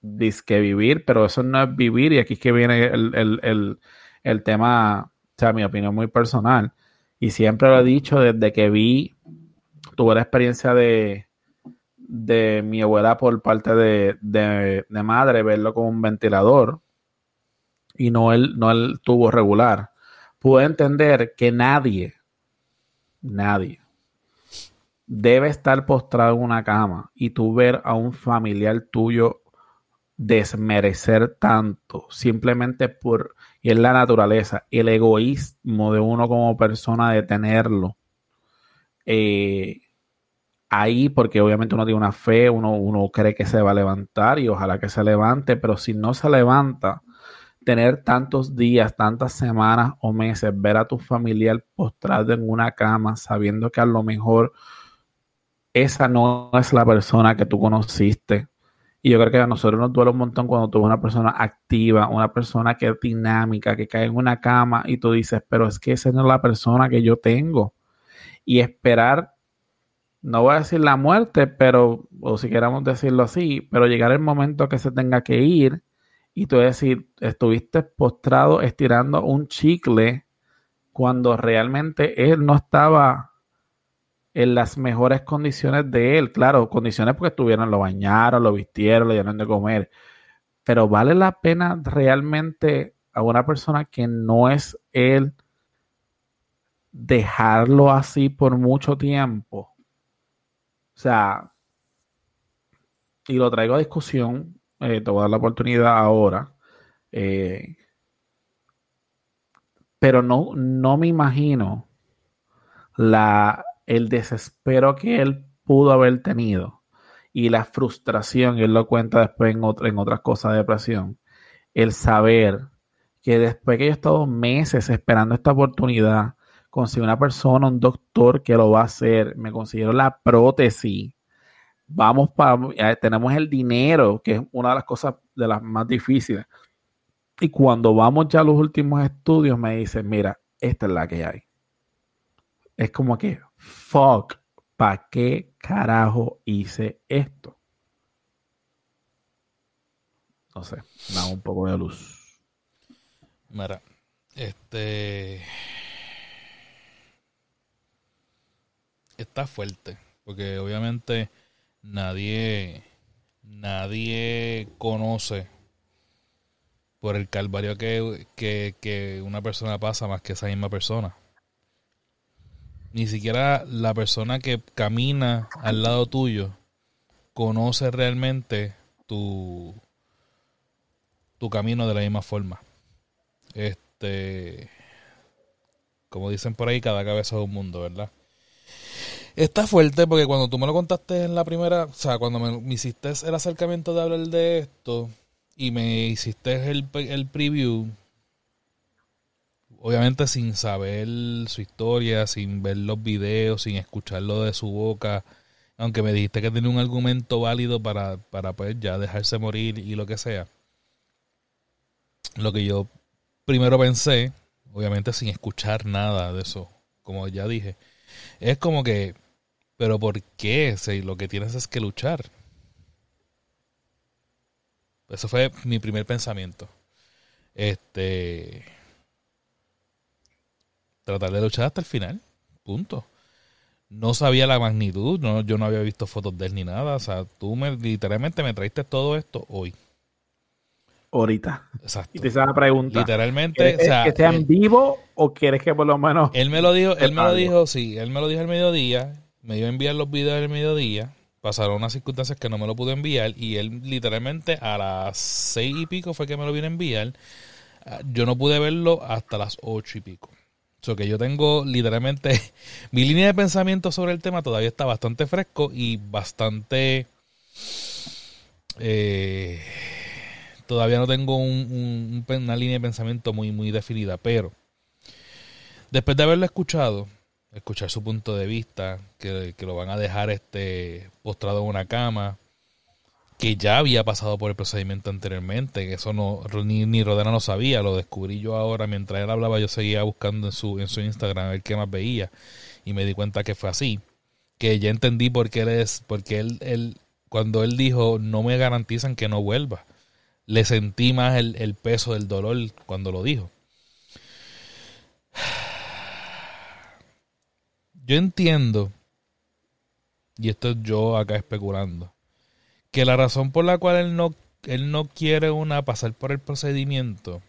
disque vivir, pero eso no es vivir. Y aquí es que viene el, el tema, o sea, mi opinión muy personal. Y siempre lo he dicho desde que vi, tuve la experiencia de, de mi abuela por parte de, de, madre, verlo con un ventilador y no el, no el tubo regular. Pude entender que nadie, nadie, debe estar postrado en una cama y tú ver a un familiar tuyo desmerecer tanto simplemente por, y es la naturaleza, el egoísmo de uno como persona de tenerlo. Eh, ahí, porque obviamente uno tiene una fe, uno, uno cree que se va a levantar y ojalá que se levante, pero si no se levanta, tener tantos días, tantas semanas o meses, ver a tu familiar postrado en una cama, sabiendo que a lo mejor esa no es la persona que tú conociste, y yo creo que a nosotros nos duele un montón cuando tú ves una persona activa, una persona que es dinámica, que cae en una cama y tú dices, pero es que esa no es la persona que yo tengo. Y esperar, no voy a decir la muerte, pero, o si queramos decirlo así, pero llegar el momento que se tenga que ir y tú decir, estuviste postrado estirando un chicle cuando realmente él no estaba en las mejores condiciones de él. Claro, condiciones porque estuvieron, lo bañaron, lo vistieron, lo llenaron de comer. Pero vale la pena realmente a una persona que no es él dejarlo así por mucho tiempo. O sea, y lo traigo a discusión, eh, te voy a dar la oportunidad ahora. Eh, pero no, no me imagino la, el desespero que él pudo haber tenido y la frustración, y él lo cuenta después en, en otras cosas de depresión, el saber que después que yo he estado meses esperando esta oportunidad, conseguí una persona, un doctor que lo va a hacer, me consiguieron la prótesis, vamos para, tenemos el dinero, que es una de las cosas de las más difíciles. Y cuando vamos ya a los últimos estudios, me dicen, mira, esta es la que hay. Es como que, fuck, ¿para qué carajo hice esto? No sé, da un poco de luz. Mira, este. Está fuerte, porque obviamente nadie. Nadie conoce por el calvario que, que, que una persona pasa más que esa misma persona ni siquiera la persona que camina al lado tuyo conoce realmente tu, tu camino de la misma forma. Este, como dicen por ahí, cada cabeza es un mundo, ¿verdad? Está fuerte porque cuando tú me lo contaste en la primera, o sea, cuando me, hiciste el acercamiento de hablar de esto y me hiciste el, el preview, obviamente sin saber su historia, sin ver los videos, sin escucharlo de su boca, aunque me dijiste que tenía un argumento válido para, para pues ya dejarse morir y lo que sea. Lo que yo primero pensé, obviamente sin escuchar nada de eso, como ya dije, es como que, pero ¿por qué? Si lo que tienes es que luchar. Eso fue mi primer pensamiento. Este tratar de luchar hasta el final. Punto. No sabía la magnitud, no, yo no había visto fotos de él ni nada. O sea, tú me, literalmente me traiste todo esto hoy. Ahorita. Exacto. Y te hice la pregunta. Literalmente. O sea, ¿Que sea en vivo o quieres que por lo menos.? Él me lo dijo, él me lo dijo, sí, él me lo dijo al mediodía. Me iba a enviar los videos al mediodía. Pasaron unas circunstancias que no me lo pude enviar. Y él literalmente a las seis y pico fue que me lo vino a enviar. Ah, yo no pude verlo hasta las ocho y pico. So que yo tengo literalmente mi línea de pensamiento sobre el tema todavía está bastante fresco y bastante eh, todavía no tengo un- una línea de pensamiento muy, muy definida, pero después de haberlo escuchado, escuchar su punto de vista, que, que lo van a dejar este postrado en una cama, que ya había pasado por el procedimiento anteriormente, que eso no, ni, ni Rodena lo sabía, lo descubrí yo ahora, mientras él hablaba yo seguía buscando en su, en su Instagram a ver qué más veía, y me di cuenta que fue así, que ya entendí por qué él es, porque él, él cuando él dijo no me garantizan que no vuelva, le sentí más el, el peso del dolor cuando lo dijo. Yo entiendo, y esto es yo acá especulando, que la razón por la cual él no, él no quiere una pasar por el procedimiento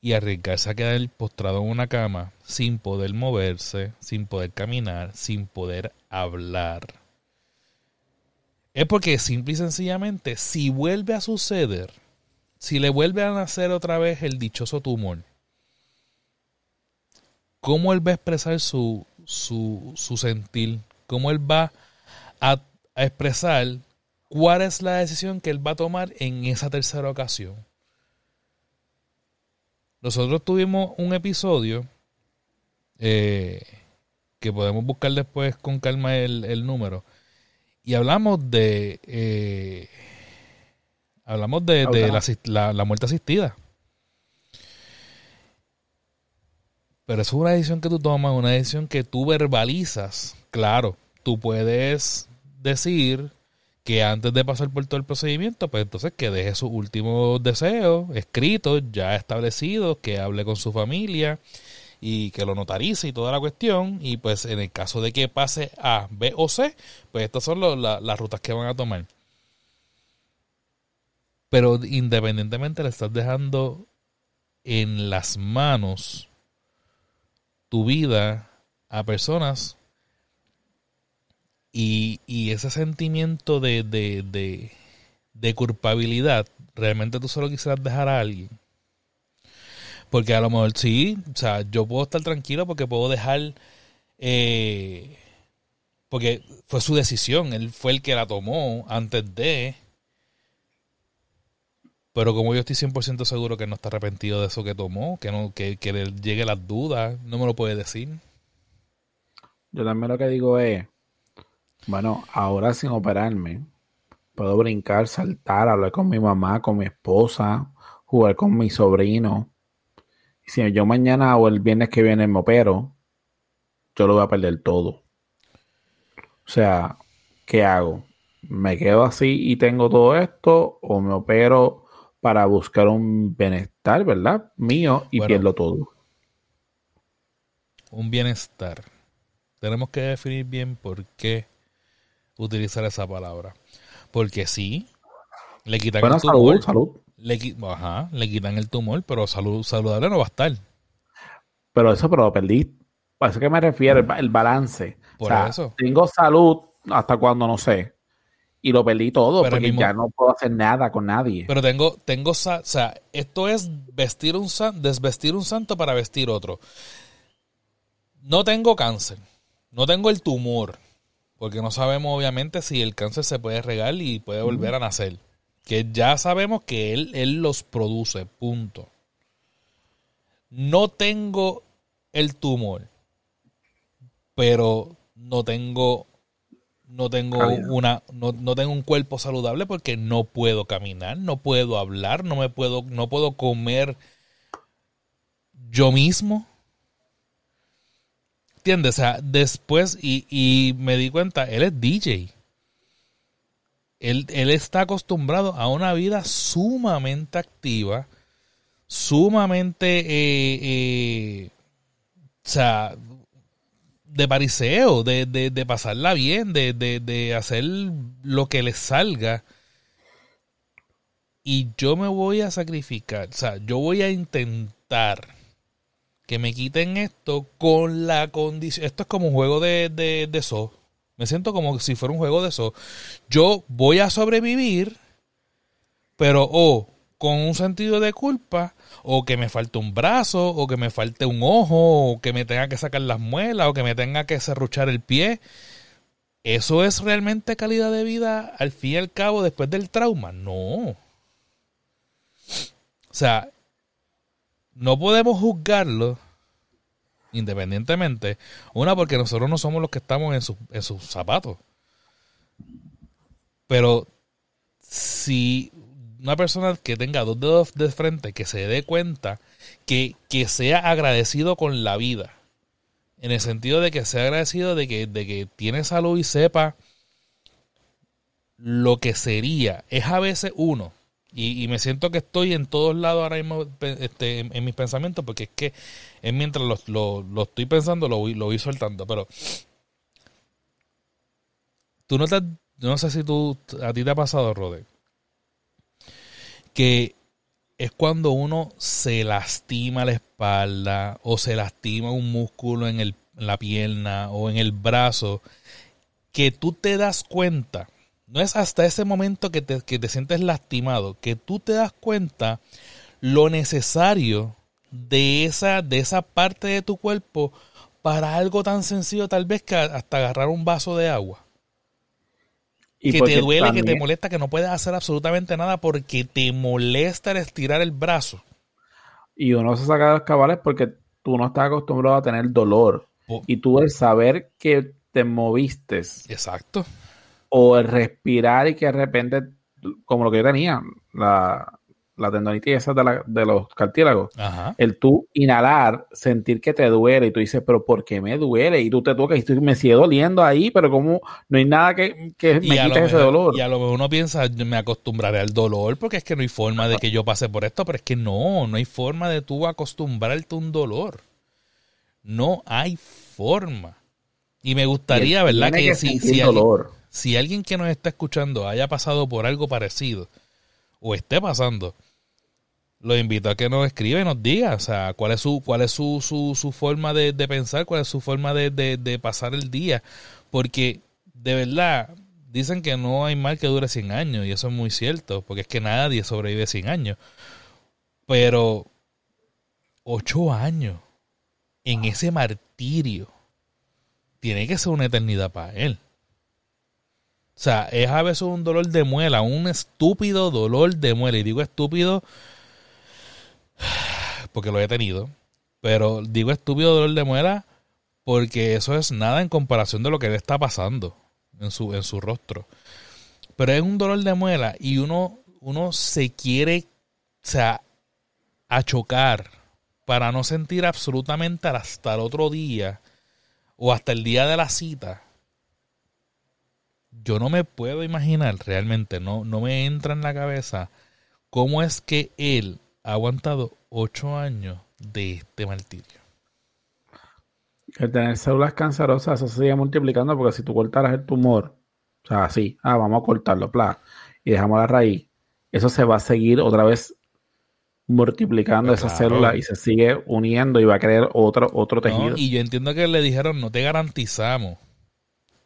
y arriesgarse a quedar postrado en una cama sin poder moverse, sin poder caminar, sin poder hablar. Es porque simple y sencillamente, si vuelve a suceder, si le vuelve a nacer otra vez el dichoso tumor, ¿cómo él va a expresar su, su, su sentir? ¿Cómo él va a, a expresar cuál es la decisión que él va a tomar en esa tercera ocasión? Nosotros tuvimos un episodio eh, que podemos buscar después con calma el, el número. Y hablamos de. eh, hablamos de, de la, la muerte asistida. Pero es una decisión que tú tomas, una decisión que tú verbalizas. Claro, tú puedes decir que antes de pasar por todo el procedimiento, pues entonces que deje sus últimos deseos escritos, ya establecidos, que hable con su familia y que lo notarice y toda la cuestión. Y pues en el caso de que pase A, B o C, pues estas son las rutas que van a tomar. Pero independientemente le estás dejando en las manos tu vida a personas y, y ese sentimiento de, de, de, culpabilidad, realmente tú solo quisieras dejar a alguien. Porque a lo mejor sí, o sea, yo puedo estar tranquilo porque puedo dejar, eh, porque fue su decisión, él fue el que la tomó antes de, pero como yo estoy 100% seguro que no está arrepentido de eso que tomó, que no que, que le llegue las dudas, no me lo puede decir. Yo también lo que digo es, bueno, ahora sin operarme, puedo brincar, saltar, hablar con mi mamá, con mi esposa, jugar con mi sobrino. Y si yo mañana o el viernes que viene me opero, yo lo voy a perder todo. O sea, ¿qué hago? ¿Me quedo así y tengo todo esto o me opero para buscar un bienestar, ¿verdad? Mío y Bueno. pierdo todo. Un bienestar. Tenemos que definir bien por qué utilizar esa palabra. Porque sí, le quitan Bueno, el tumor. salud, salud. Le, ajá, le quitan el tumor, pero salud, saludable no va a estar. Pero eso, pero lo perdí. A eso que me refiero, el, ba- el balance. Por o sea, eso. tengo salud hasta cuando no sé. Y lo perdí todo Pero porque mismo- ya no puedo hacer nada con nadie. Pero tengo, tengo, o sea, esto es vestir un desvestir un santo para vestir otro. No tengo cáncer, no tengo el tumor, porque no sabemos obviamente si el cáncer se puede regar y puede volver a nacer. Que ya sabemos que él, él los produce, punto. No tengo el tumor, pero no tengo no tengo una no, no tengo un cuerpo saludable porque no puedo caminar, no puedo hablar, no me puedo no puedo comer yo mismo. ¿Entiendes? O sea, después y, y me di cuenta, él es DJ. Él, él está acostumbrado a una vida sumamente activa, sumamente, eh, eh, o sea, de pariseo, de, de, de pasarla bien, de, de, hacer lo que le salga. Y yo me voy a sacrificar, o sea, yo voy a intentar que me quiten esto con la condición. Esto es como un juego de, de, de zoo. Me siento como si fuera un juego de eso. Yo voy a sobrevivir, pero o con un sentido de culpa, o que me falte un brazo, o que me falte un ojo, o que me tenga que sacar las muelas, o que me tenga que serruchar el pie. ¿Eso es realmente calidad de vida al fin y al cabo después del trauma? No. O sea, no podemos juzgarlo independientemente. Una, porque nosotros no somos los que estamos en, en sus zapatos. Pero si una persona que tenga dos dedos de frente, que se dé cuenta, que, que sea agradecido con la vida. En el sentido de que sea agradecido de que, de que tiene salud y sepa lo que sería. Es a veces uno. Y, me siento que estoy en todos lados ahora mismo este, en, mis pensamientos, porque es que es mientras lo, estoy pensando, lo, lo voy soltando. Pero tú no te. No sé si tú. A ti te ha pasado, Rode que es cuando uno se lastima la espalda o se lastima un músculo en, el, la pierna o en el brazo, que tú te das cuenta, no es hasta ese momento que te, que te sientes lastimado, que tú te das cuenta lo necesario de esa, de esa parte de tu cuerpo para algo tan sencillo tal vez que hasta agarrar un vaso de agua que te duele, que te molesta, que no puedes hacer absolutamente nada porque te molesta el estirar el brazo. Y uno se saca de los cabales porque tú no estás acostumbrado a tener dolor. y tú el saber que te moviste. Exacto. O el respirar y que de repente, como lo que yo tenía, la, la tendonitis esa de, de los cartílagos, el tú inhalar, sentir que te duele y tú dices, pero ¿por qué me duele? Y tú te tocas y me sigue doliendo ahí, pero como no hay nada que, que me quite ese dolor. Y a lo mejor uno piensa, me acostumbraré al dolor porque es que no hay forma de que yo pase por esto, pero es que no, no hay forma de tú acostumbrarte a un dolor. No hay forma. Y me gustaría, ¿verdad? Que, si, si, si alguien que nos está escuchando haya pasado por algo parecido o esté pasando, lo invito a que nos escriba y nos diga, o sea, cuál es su, cuál es su, su, su forma de, pensar, cuál es su forma de, de, pasar el día. Porque, de verdad, dicen que no hay mal que dure 100 años, y eso es muy cierto, porque es que nadie sobrevive 100 años. Pero, 8 años en ese martirio, tiene que ser una eternidad para él. O sea, es a veces un dolor de muela, un estúpido dolor de muela. Y digo estúpido porque lo he tenido. Pero digo estúpido dolor de muela porque eso es nada en comparación de lo que le está pasando en su, en su rostro. Pero es un dolor de muela y uno, uno se quiere, o a chocar para no sentir absolutamente hasta el otro día o hasta el día de la cita. Yo no me puedo imaginar realmente, no, no me entra en la cabeza cómo es que él ha aguantado ocho años de este martirio. El tener células cancerosas, eso se sigue multiplicando porque si tú cortaras el tumor, o sea, así, ah, vamos a cortarlo, pla, y dejamos la raíz, eso se va a seguir otra vez multiplicando esa célula y se sigue uniendo y va a crear otro, otro tejido. y yo entiendo que le dijeron, no te garantizamos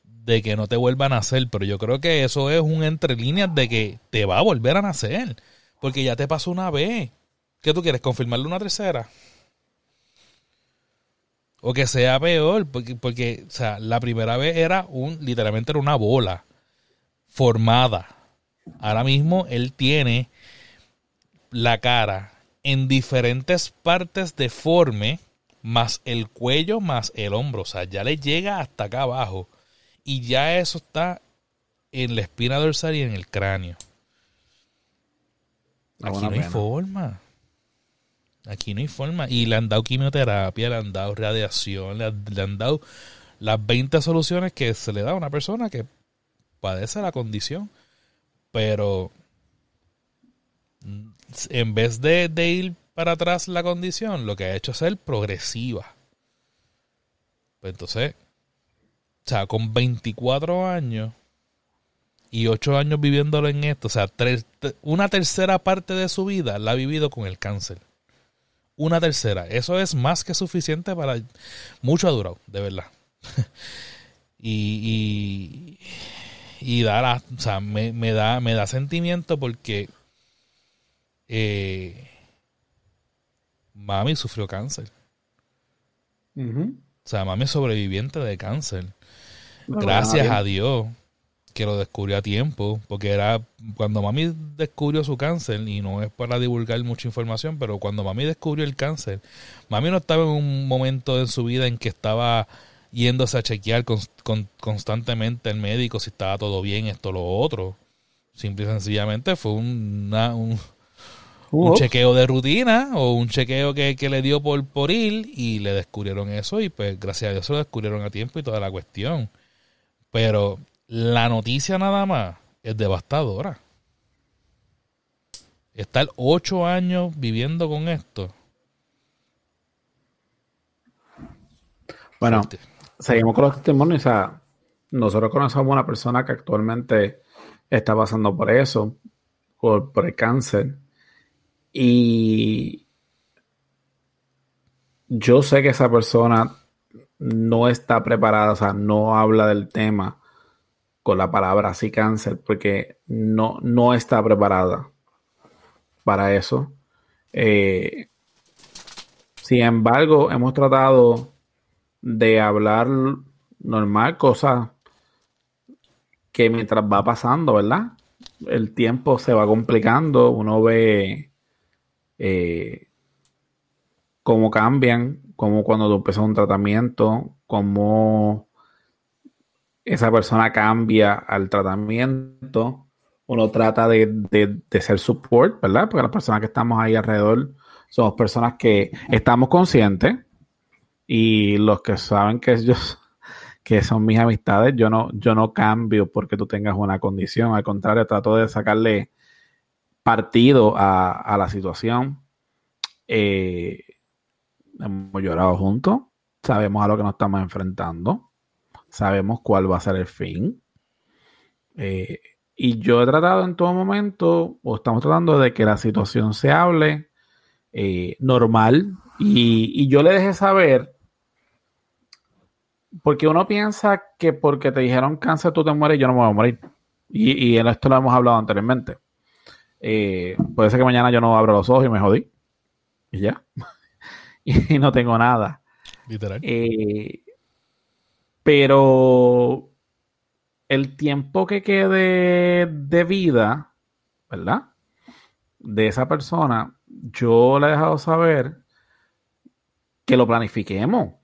de que no te vuelva a nacer, pero yo creo que eso es un entre líneas de que te va a volver a nacer, porque ya te pasó una vez. ¿Qué tú quieres? ¿Confirmarle una tercera? O que sea peor, porque, porque o sea, la primera vez era un, literalmente era una bola formada. Ahora mismo él tiene la cara en diferentes partes deforme, más el cuello, más el hombro. O sea, ya le llega hasta acá abajo. Y ya eso está en la espina dorsal y en el cráneo. Aquí no hay forma. Aquí no hay forma. Y le han dado quimioterapia, le han dado radiación, le, han dado las 20 soluciones que se le da a una persona que padece la condición. Pero en vez de, ir para atrás la condición, lo que ha hecho es ser progresiva. Pues entonces, o sea, con 24 años y 8 años viviéndolo en esto, o sea, una tercera parte de su vida la ha vivido con el cáncer una tercera. Eso es más que suficiente para... Mucho ha durado, de verdad. y, y, da o sea, me, da, me da sentimiento porque eh, mami sufrió cáncer. O sea, mami es sobreviviente de cáncer. Gracias a Dios. Que lo descubrió a tiempo, porque era cuando mami descubrió su cáncer, y no es para divulgar mucha información, pero cuando mami descubrió el cáncer, mami no estaba en un momento en su vida en que estaba yéndose a chequear constantemente el médico si estaba todo bien, esto, lo otro. Simple y sencillamente fue una, un, un chequeo de rutina o un chequeo que, que, le dio por, por ir y le descubrieron eso y pues gracias a Dios se lo descubrieron a tiempo y toda la cuestión. Pero la noticia nada más es devastadora. Estar ocho años viviendo con esto. Bueno, seguimos con los testimonios. O sea, nosotros conocemos a una persona que actualmente está pasando por eso, por, por el cáncer. Y yo sé que esa persona no está preparada, o sea, no habla del tema con la palabra así cáncer, porque no, no está preparada para eso. Eh, sin embargo, hemos tratado de hablar normal, cosas que mientras va pasando, ¿verdad? El tiempo se va complicando, uno ve eh, cómo cambian, cómo cuando tú empiezas un tratamiento, cómo esa persona cambia al tratamiento, uno trata de, de, ser support, ¿verdad? Porque las personas que estamos ahí alrededor somos personas que estamos conscientes y los que saben que ellos que son mis amistades, yo no, yo no cambio porque tú tengas una condición, al contrario, trato de sacarle partido a, la situación. Eh, hemos llorado juntos, sabemos a lo que nos estamos enfrentando, sabemos cuál va a ser el fin. Eh, y yo he tratado en todo momento, o estamos tratando de que la situación se hable eh, normal, y, y, yo le dejé saber porque uno piensa que porque te dijeron cáncer tú te mueres y yo no me voy a morir. Y, en esto lo hemos hablado anteriormente. Eh, puede ser que mañana yo no abra los ojos y me jodí. Y ya. y no tengo nada. Literal. Eh, pero el tiempo que quede de vida, ¿verdad? De esa persona, yo le he dejado saber que lo planifiquemos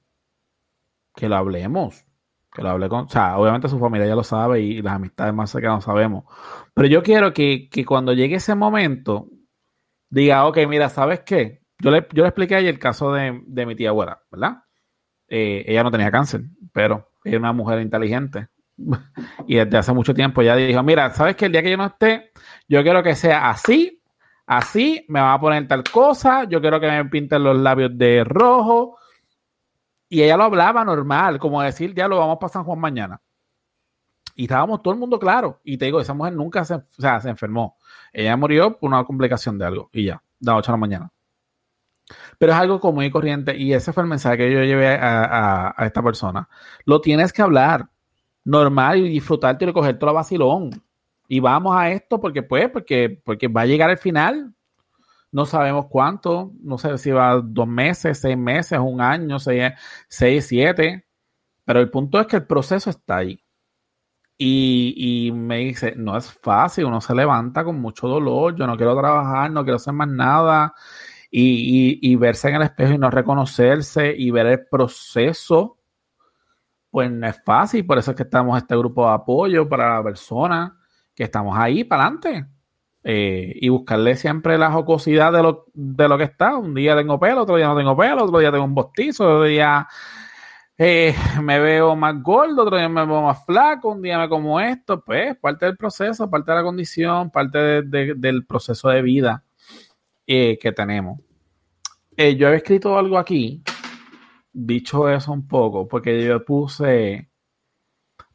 que lo hablemos. Que lo hable con. O sea, obviamente su familia ya lo sabe y, las amistades más cercanas sabemos. Pero yo quiero que, cuando llegue ese momento, diga, ok, mira, ¿sabes qué? Yo le, yo le expliqué ahí el caso de, mi tía abuela, ¿verdad? Eh, ella no tenía cáncer, pero es una mujer inteligente. y desde hace mucho tiempo ya dijo, mira, ¿sabes qué? El día que yo no esté, yo quiero que sea así, así, me va a poner tal cosa, yo quiero que me pinten los labios de rojo, y ella lo hablaba normal, como decir, ya lo vamos para San Juan mañana. Y estábamos todo el mundo claro. Y te digo, esa mujer nunca se, se enfermó. Ella murió por una complicación de algo. Y ya, de 8 de la mañana. Pero es algo común y corriente. Y ese fue el mensaje que yo llevé a, esta persona. Lo tienes que hablar normal y disfrutarte y todo la vacilón. Y vamos a esto porque, pues, porque, porque va a llegar el final. No sabemos cuánto, no sé si va dos meses, seis meses, un año, seis, seis siete. Pero el punto es que el proceso está ahí. Y, me dice, no es fácil, uno se levanta con mucho dolor, yo no quiero trabajar, no quiero hacer más nada. Y, verse en el espejo y no reconocerse y ver el proceso, pues no es fácil. Por eso es que estamos este grupo de apoyo para la persona, que estamos ahí para adelante. Eh, y buscarle siempre la jocosidad de lo, de lo que está. Un día tengo pelo, otro día no tengo pelo, otro día tengo un bostizo, otro día eh, me veo más gordo, otro día me veo más flaco, un día me como esto. Pues parte del proceso, parte de la condición, parte del proceso de vida eh, que tenemos. yo he escrito algo aquí, dicho eso un poco, porque yo puse,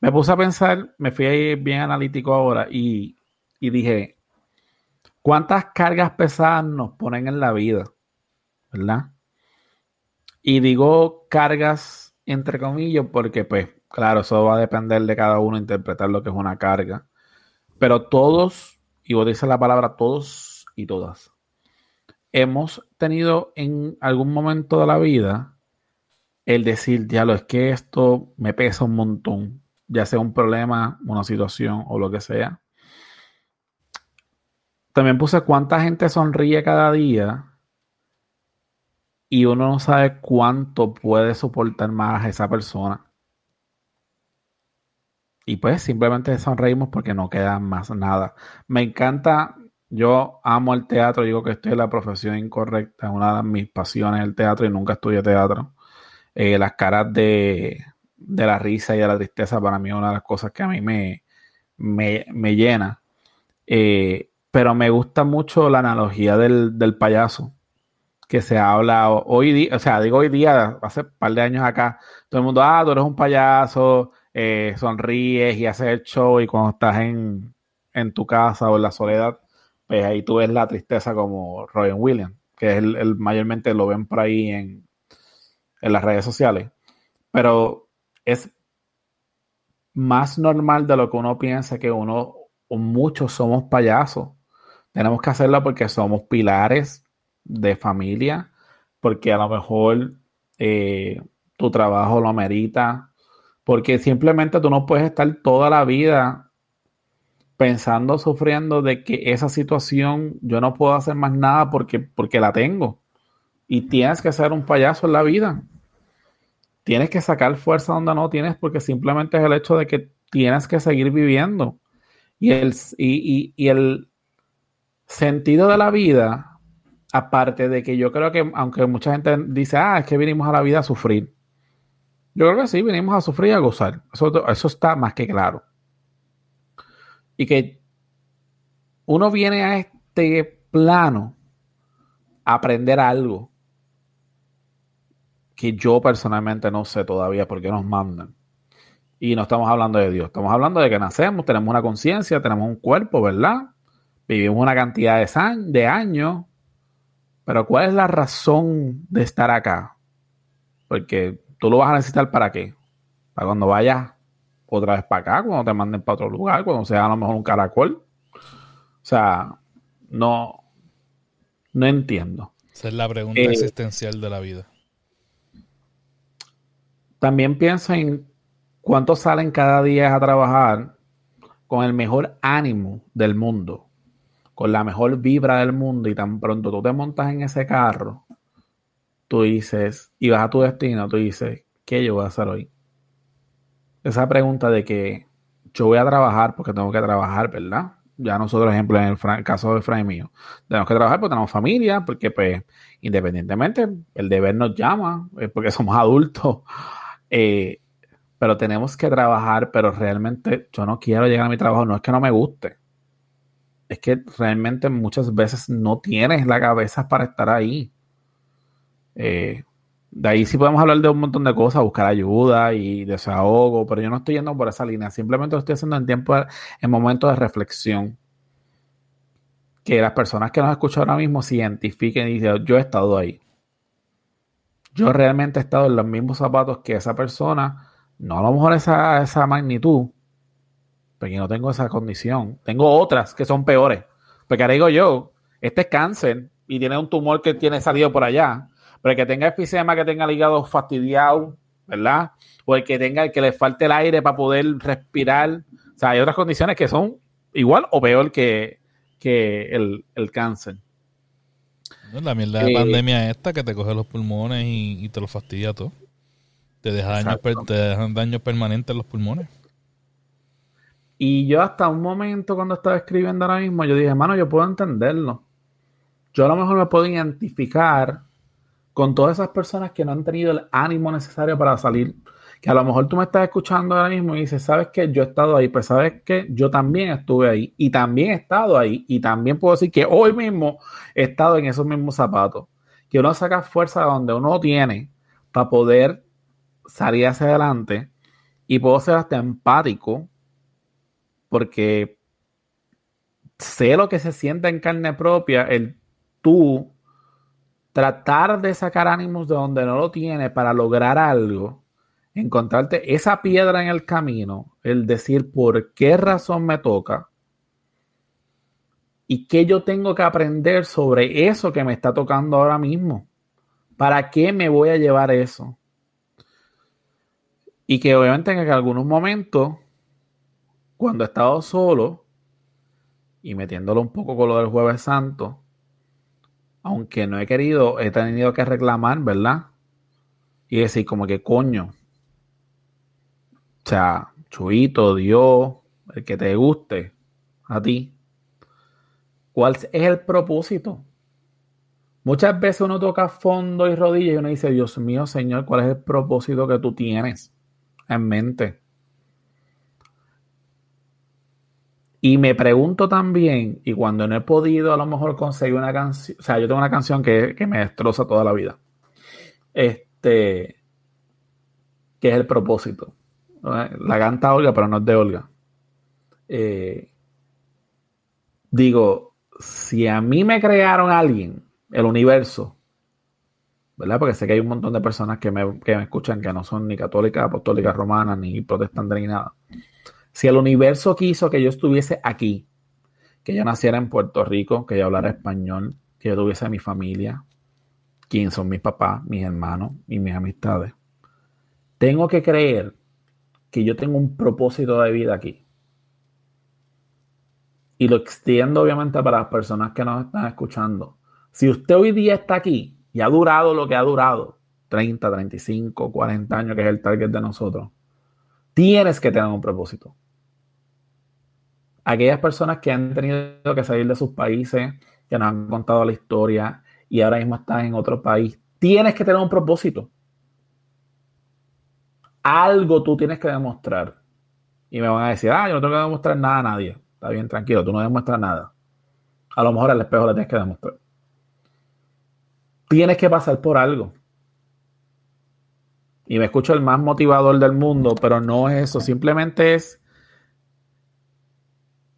me puse a pensar, me fui bien analítico ahora y, y dije, ¿Cuántas cargas pesadas nos ponen en la vida? ¿Verdad? Y digo cargas entre comillas porque, pues, claro, eso va a depender de cada uno interpretar lo que es una carga. Pero todos, y vos dices la palabra todos y todas, hemos tenido en algún momento de la vida el decir, diablo, es que esto me pesa un montón. ya sea un problema, una situación o lo que sea. También puse cuánta gente sonríe cada día y uno no sabe cuánto puede soportar más a esa persona. Y pues simplemente sonreímos porque no queda más nada. Me encanta, yo amo el teatro, digo que estoy en la profesión incorrecta, una de mis pasiones el teatro y nunca estudié teatro. Eh, las caras de, la risa y de la tristeza para mí es una de las cosas que a mí me, me, llena. Eh, pero me gusta mucho la analogía del, del payaso que se habla hoy día, o sea, digo hoy día, hace un par de años acá, todo el mundo, ah, tú eres un payaso, eh, sonríes y haces el show y cuando estás en, tu casa o en la soledad, pues ahí tú ves la tristeza como Robin Williams, que es el, mayormente lo ven por ahí en, en las redes sociales. Pero es más normal de lo que uno piensa que uno, o muchos somos payasos. Tenemos que hacerlo porque somos pilares de familia, porque a lo mejor eh, tu trabajo lo amerita, porque simplemente tú no puedes estar toda la vida pensando, sufriendo de que esa situación yo no puedo hacer más nada porque, porque la tengo. Y tienes que ser un payaso en la vida. Tienes que sacar fuerza donde no tienes porque simplemente es el hecho de que tienes que seguir viviendo. Y el, y, y el sentido de la vida, aparte de que yo creo que, aunque mucha gente dice, ah, es que vinimos a la vida a sufrir. Yo creo que sí, venimos a sufrir y a gozar. Eso, eso está más que claro. Y que uno viene a este plano a aprender algo que yo personalmente no sé todavía por qué nos mandan. Y no estamos hablando de Dios, estamos hablando de que nacemos, tenemos una conciencia, tenemos un cuerpo, ¿verdad? Vivimos una cantidad de, de años, pero ¿cuál es la razón de estar acá? Porque tú lo vas a necesitar para qué? Para cuando vayas otra vez para acá, cuando te manden para otro lugar, cuando sea a lo mejor un caracol. O sea, no, no entiendo. Esa es la pregunta eh, existencial de la vida. También pienso en cuántos salen cada día a trabajar con el mejor ánimo del mundo, con la mejor vibra del mundo y tan pronto tú te montas en ese carro tú dices, y vas a tu destino, tú dices, ¿qué yo voy a hacer hoy? Esa pregunta de que yo voy a trabajar porque tengo que trabajar, ¿verdad? Ya nosotros, ejemplo, en el, caso de Fray mío, tenemos que trabajar porque tenemos familia, porque pues independientemente el deber nos llama, porque somos adultos, eh, pero tenemos que trabajar, pero realmente yo no quiero llegar a mi trabajo, no es que no me guste, es que realmente muchas veces no tienes la cabeza para estar ahí. Eh, de ahí sí podemos hablar de un montón de cosas, buscar ayuda y desahogo, pero yo no estoy yendo por esa línea, simplemente lo estoy haciendo en tiempo, en momentos de reflexión. Que las personas que nos escuchan ahora mismo se identifiquen y dicen, yo he estado ahí. Yo realmente he estado en los mismos zapatos que esa persona, no a lo mejor esa, esa magnitud, porque no tengo esa condición. Tengo otras que son peores. Porque ahora digo yo, este es cáncer y tiene un tumor que tiene salido por allá pero el que tenga enfisema, que tenga el hígado fastidiado, ¿verdad? O el que tenga, el que le falte el aire para poder respirar. O sea, hay otras condiciones que son igual o peor que, el, cáncer. la mierda de eh, pandemia esta que te coge los pulmones y, te los fastidia todo. Te deja, daños, te dejan daños permanentes en los pulmones. Y yo hasta un momento cuando estaba escribiendo ahora mismo, yo dije, hermano, yo puedo entenderlo. Yo a lo mejor me puedo identificar con todas esas personas que no han tenido el ánimo necesario para salir. Que a lo mejor tú me estás escuchando ahora mismo y dices, ¿sabes qué? Yo he estado ahí, pues sabes que yo también estuve ahí y también he estado ahí y también puedo decir que hoy mismo he estado en esos mismos zapatos. Que uno saca fuerza donde uno tiene para poder salir hacia adelante y puedo ser hasta empático porque sé lo que se siente en carne propia el tú tratar de sacar ánimos de donde no lo tiene para lograr algo, encontrarte esa piedra en el camino, el decir por qué razón me toca y qué yo tengo que aprender sobre eso que me está tocando ahora mismo. ¿Para qué me voy a llevar eso? Y que obviamente en algunos momentos, cuando he estado solo y metiéndolo un poco con lo del jueves santo, aunque no he querido, he tenido que reclamar, ¿verdad? Y decir como que coño. O sea, Chuito, Dios, el que te guste a ti. ¿Cuál es el propósito? Muchas veces uno toca fondo y rodillas y uno dice, Dios mío, Señor, ¿cuál es el propósito que tú tienes en mente? Y me pregunto también, y cuando no he podido a lo mejor conseguir una canción, o sea, yo tengo una canción que, me destroza toda la vida. Este, que es el propósito. La canta Olga, pero no es de Olga. Eh, digo, si a mí me crearon alguien, el universo, ¿verdad? Porque sé que hay un montón de personas que me, que me escuchan que no son ni católicas, apostólicas, romanas, ni protestantes, ni nada. Si el universo quiso que yo estuviese aquí, que yo naciera en Puerto Rico, que yo hablara español, que yo tuviese mi familia, quién son mis papás, mis hermanos y mis amistades, tengo que creer que yo tengo un propósito de vida aquí. Y lo extiendo obviamente para las personas que nos están escuchando. Si usted hoy día está aquí y ha durado lo que ha durado, 30, 35, 40 años, que es el target de nosotros, tienes que tener un propósito. Aquellas personas que han tenido que salir de sus países, que nos han contado la historia y ahora mismo están en otro país, tienes que tener un propósito. Algo tú tienes que demostrar. Y me van a decir, ah, yo no tengo que demostrar nada a nadie. Está bien, tranquilo, tú no demuestras nada. A lo mejor al espejo le tienes que demostrar. Tienes que pasar por algo. Y me escucho el más motivador del mundo, pero no es eso. Simplemente es.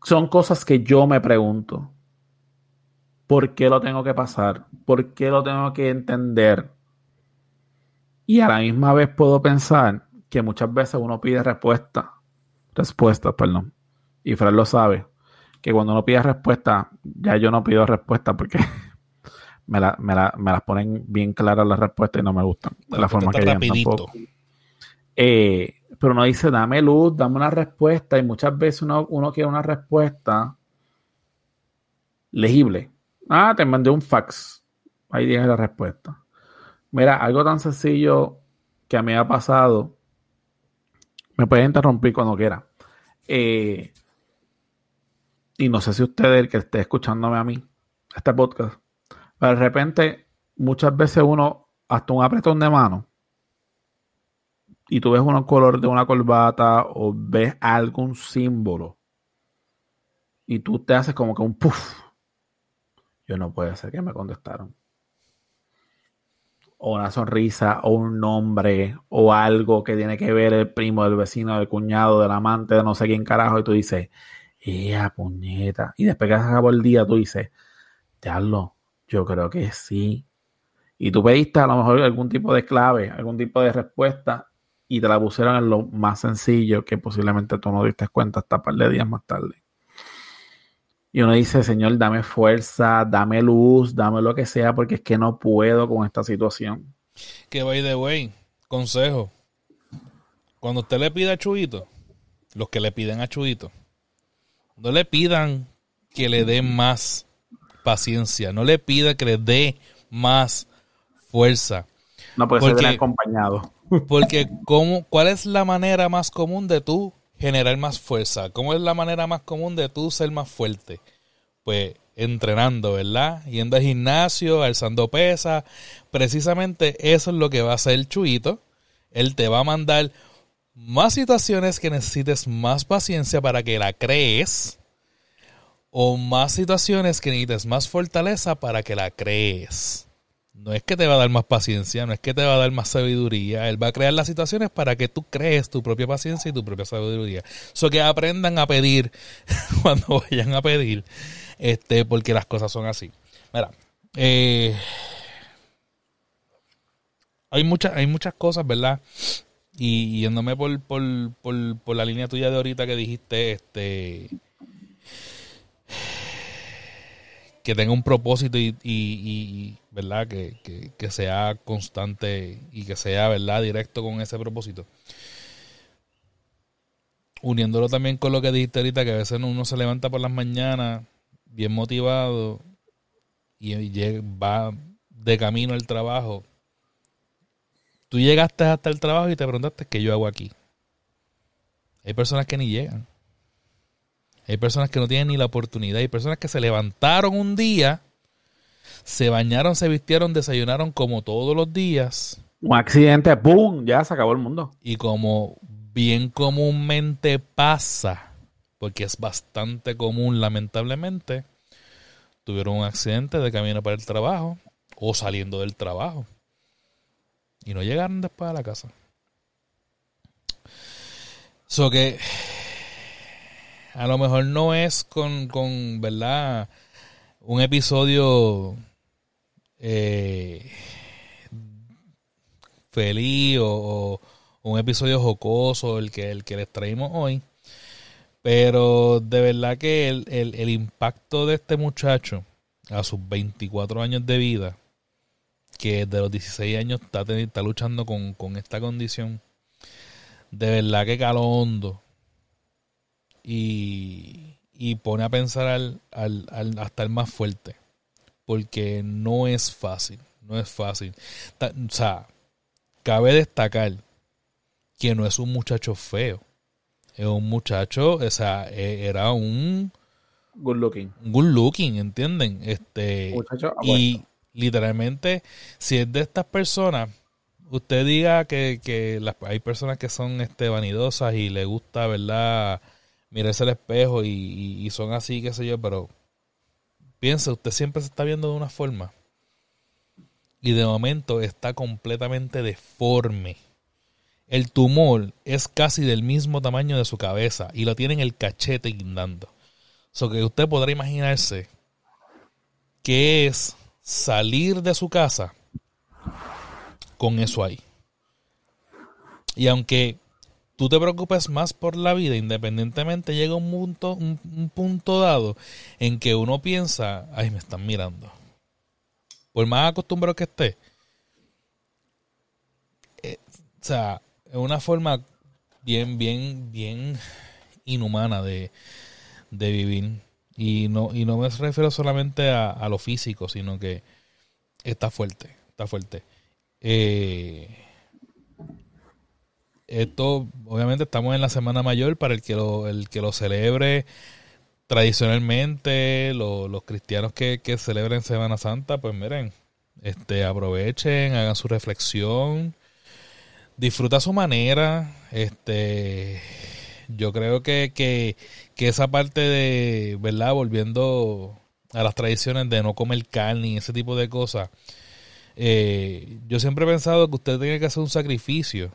Son cosas que yo me pregunto. ¿Por qué lo tengo que pasar? ¿Por qué lo tengo que entender? Y a la misma vez puedo pensar que muchas veces uno pide respuesta. Respuestas, perdón y Fred lo sabe, que cuando uno pide respuesta, ya yo no pido respuesta porque me, las ponen bien claras las respuestas y no me gustan. De la forma que llegan tampoco. Eh, pero uno dice, dame luz, dame una respuesta, y muchas veces uno, uno quiere una respuesta legible. Ah, te mandé un fax. Ahí tienes la respuesta. Mira, algo tan sencillo que a mí ha pasado. Me puedes interrumpir cuando quiera. Eh, y no sé si usted, el que esté escuchándome a mí, este podcast, pero de repente, muchas veces uno, hasta un apretón de mano, y tú ves un color de una corbata o ves algún símbolo, y tú te haces como que un puff. Yo no puede ser que me contestaron. O una sonrisa, o un nombre, o algo que tiene que ver el primo, del vecino, del cuñado, del amante, de no sé quién carajo, y tú dices, ¡Ea, puñeta! Y después que acabó el día, tú dices, lo yo creo que sí. Y tú pediste a lo mejor algún tipo de clave, algún tipo de respuesta, y te la pusieron en lo más sencillo que posiblemente tú no diste cuenta hasta un par de días más tarde. Y uno dice, Señor, dame fuerza, dame luz, dame lo que sea, porque es que no puedo con esta situación. Que by the way, consejo. Cuando usted le pide a Chuito, los que le piden a Chuito, no le pidan que le dé más paciencia. No le pida que le dé más fuerza. No puede ser acompañado. Porque ¿cómo, ¿cuál es la manera más común de tú generar más fuerza? ¿Cómo es la manera más común de tú ser más fuerte? Pues entrenando, ¿verdad? Yendo al gimnasio, alzando pesas. Precisamente eso es lo que va a hacer el Chuito. Él te va a mandar más situaciones que necesites más paciencia para que la crees o más situaciones que necesites más fortaleza para que la crees. No es que te va a dar más paciencia, no es que te va a dar más sabiduría. Él va a crear las situaciones para que tú crees tu propia paciencia y tu propia sabiduría. Eso que aprendan a pedir cuando vayan a pedir, este, porque las cosas son así. Mira, eh, hay, muchas, hay muchas cosas, ¿verdad? Y yéndome por, por, por, por la línea tuya de ahorita que dijiste, este que tenga un propósito y, verdad que, que, sea constante y que sea verdad directo con ese propósito uniéndolo también con lo que dijiste ahorita, que a veces uno se levanta por las mañanas bien motivado y va de camino al trabajo. Tú llegaste hasta el trabajo y te preguntaste qué yo hago aquí. Hay personas que ni llegan. Hay personas que no tienen ni la oportunidad. Hay personas que se levantaron un día, se bañaron, se vistieron, desayunaron como todos los días. Un accidente, ¡pum! Ya se acabó el mundo. Y como bien comúnmente pasa, porque es bastante común lamentablemente, tuvieron un accidente de camino para el trabajo o saliendo del trabajo. Y no llegaron después a la casa. So que a lo mejor no es con, con ¿verdad? Un episodio eh, feliz o, un episodio jocoso el que, el que les traímos hoy. Pero de verdad que el, el, impacto de este muchacho a sus 24 años de vida, que de los 16 años está, está luchando con, con esta condición, de verdad que caló hondo. Y, y pone a pensar al, al, al, hasta el más fuerte. Porque no es fácil. No es fácil. O sea, cabe destacar que no es un muchacho feo. Es un muchacho, o sea, e, era un good looking. Good looking, ¿entienden? Este y literalmente si es de estas personas usted diga que, que hay personas que son este vanidosas y le gusta, ¿verdad? Mirarse al espejo y, son así, qué sé yo, pero piensa, usted siempre se está viendo de una forma y de momento está completamente deforme. El tumor es casi del mismo tamaño de su cabeza y lo tiene en el cachete guindando. So que usted podrá imaginarse que es salir de su casa con eso ahí. Y aunque tú te preocupes más por la vida, independientemente llega un punto, un, punto dado en que uno piensa, ay, me están mirando. Por más acostumbrado que esté. Eh, o sea, es una forma bien, bien, bien inhumana de, de vivir. Y no, y no me refiero solamente a, a lo físico, sino que está fuerte, está fuerte. Eh, esto, obviamente, estamos en la Semana Mayor para el que lo, el que lo celebre tradicionalmente, los cristianos que, que celebren Semana Santa, pues miren, este, aprovechen, hagan su reflexión, disfruta a su manera, este, yo creo que, que, que esa parte de, ¿verdad? Volviendo a las tradiciones de no comer carne y ese tipo de cosas, eh, yo siempre he pensado que usted tiene que hacer un sacrificio.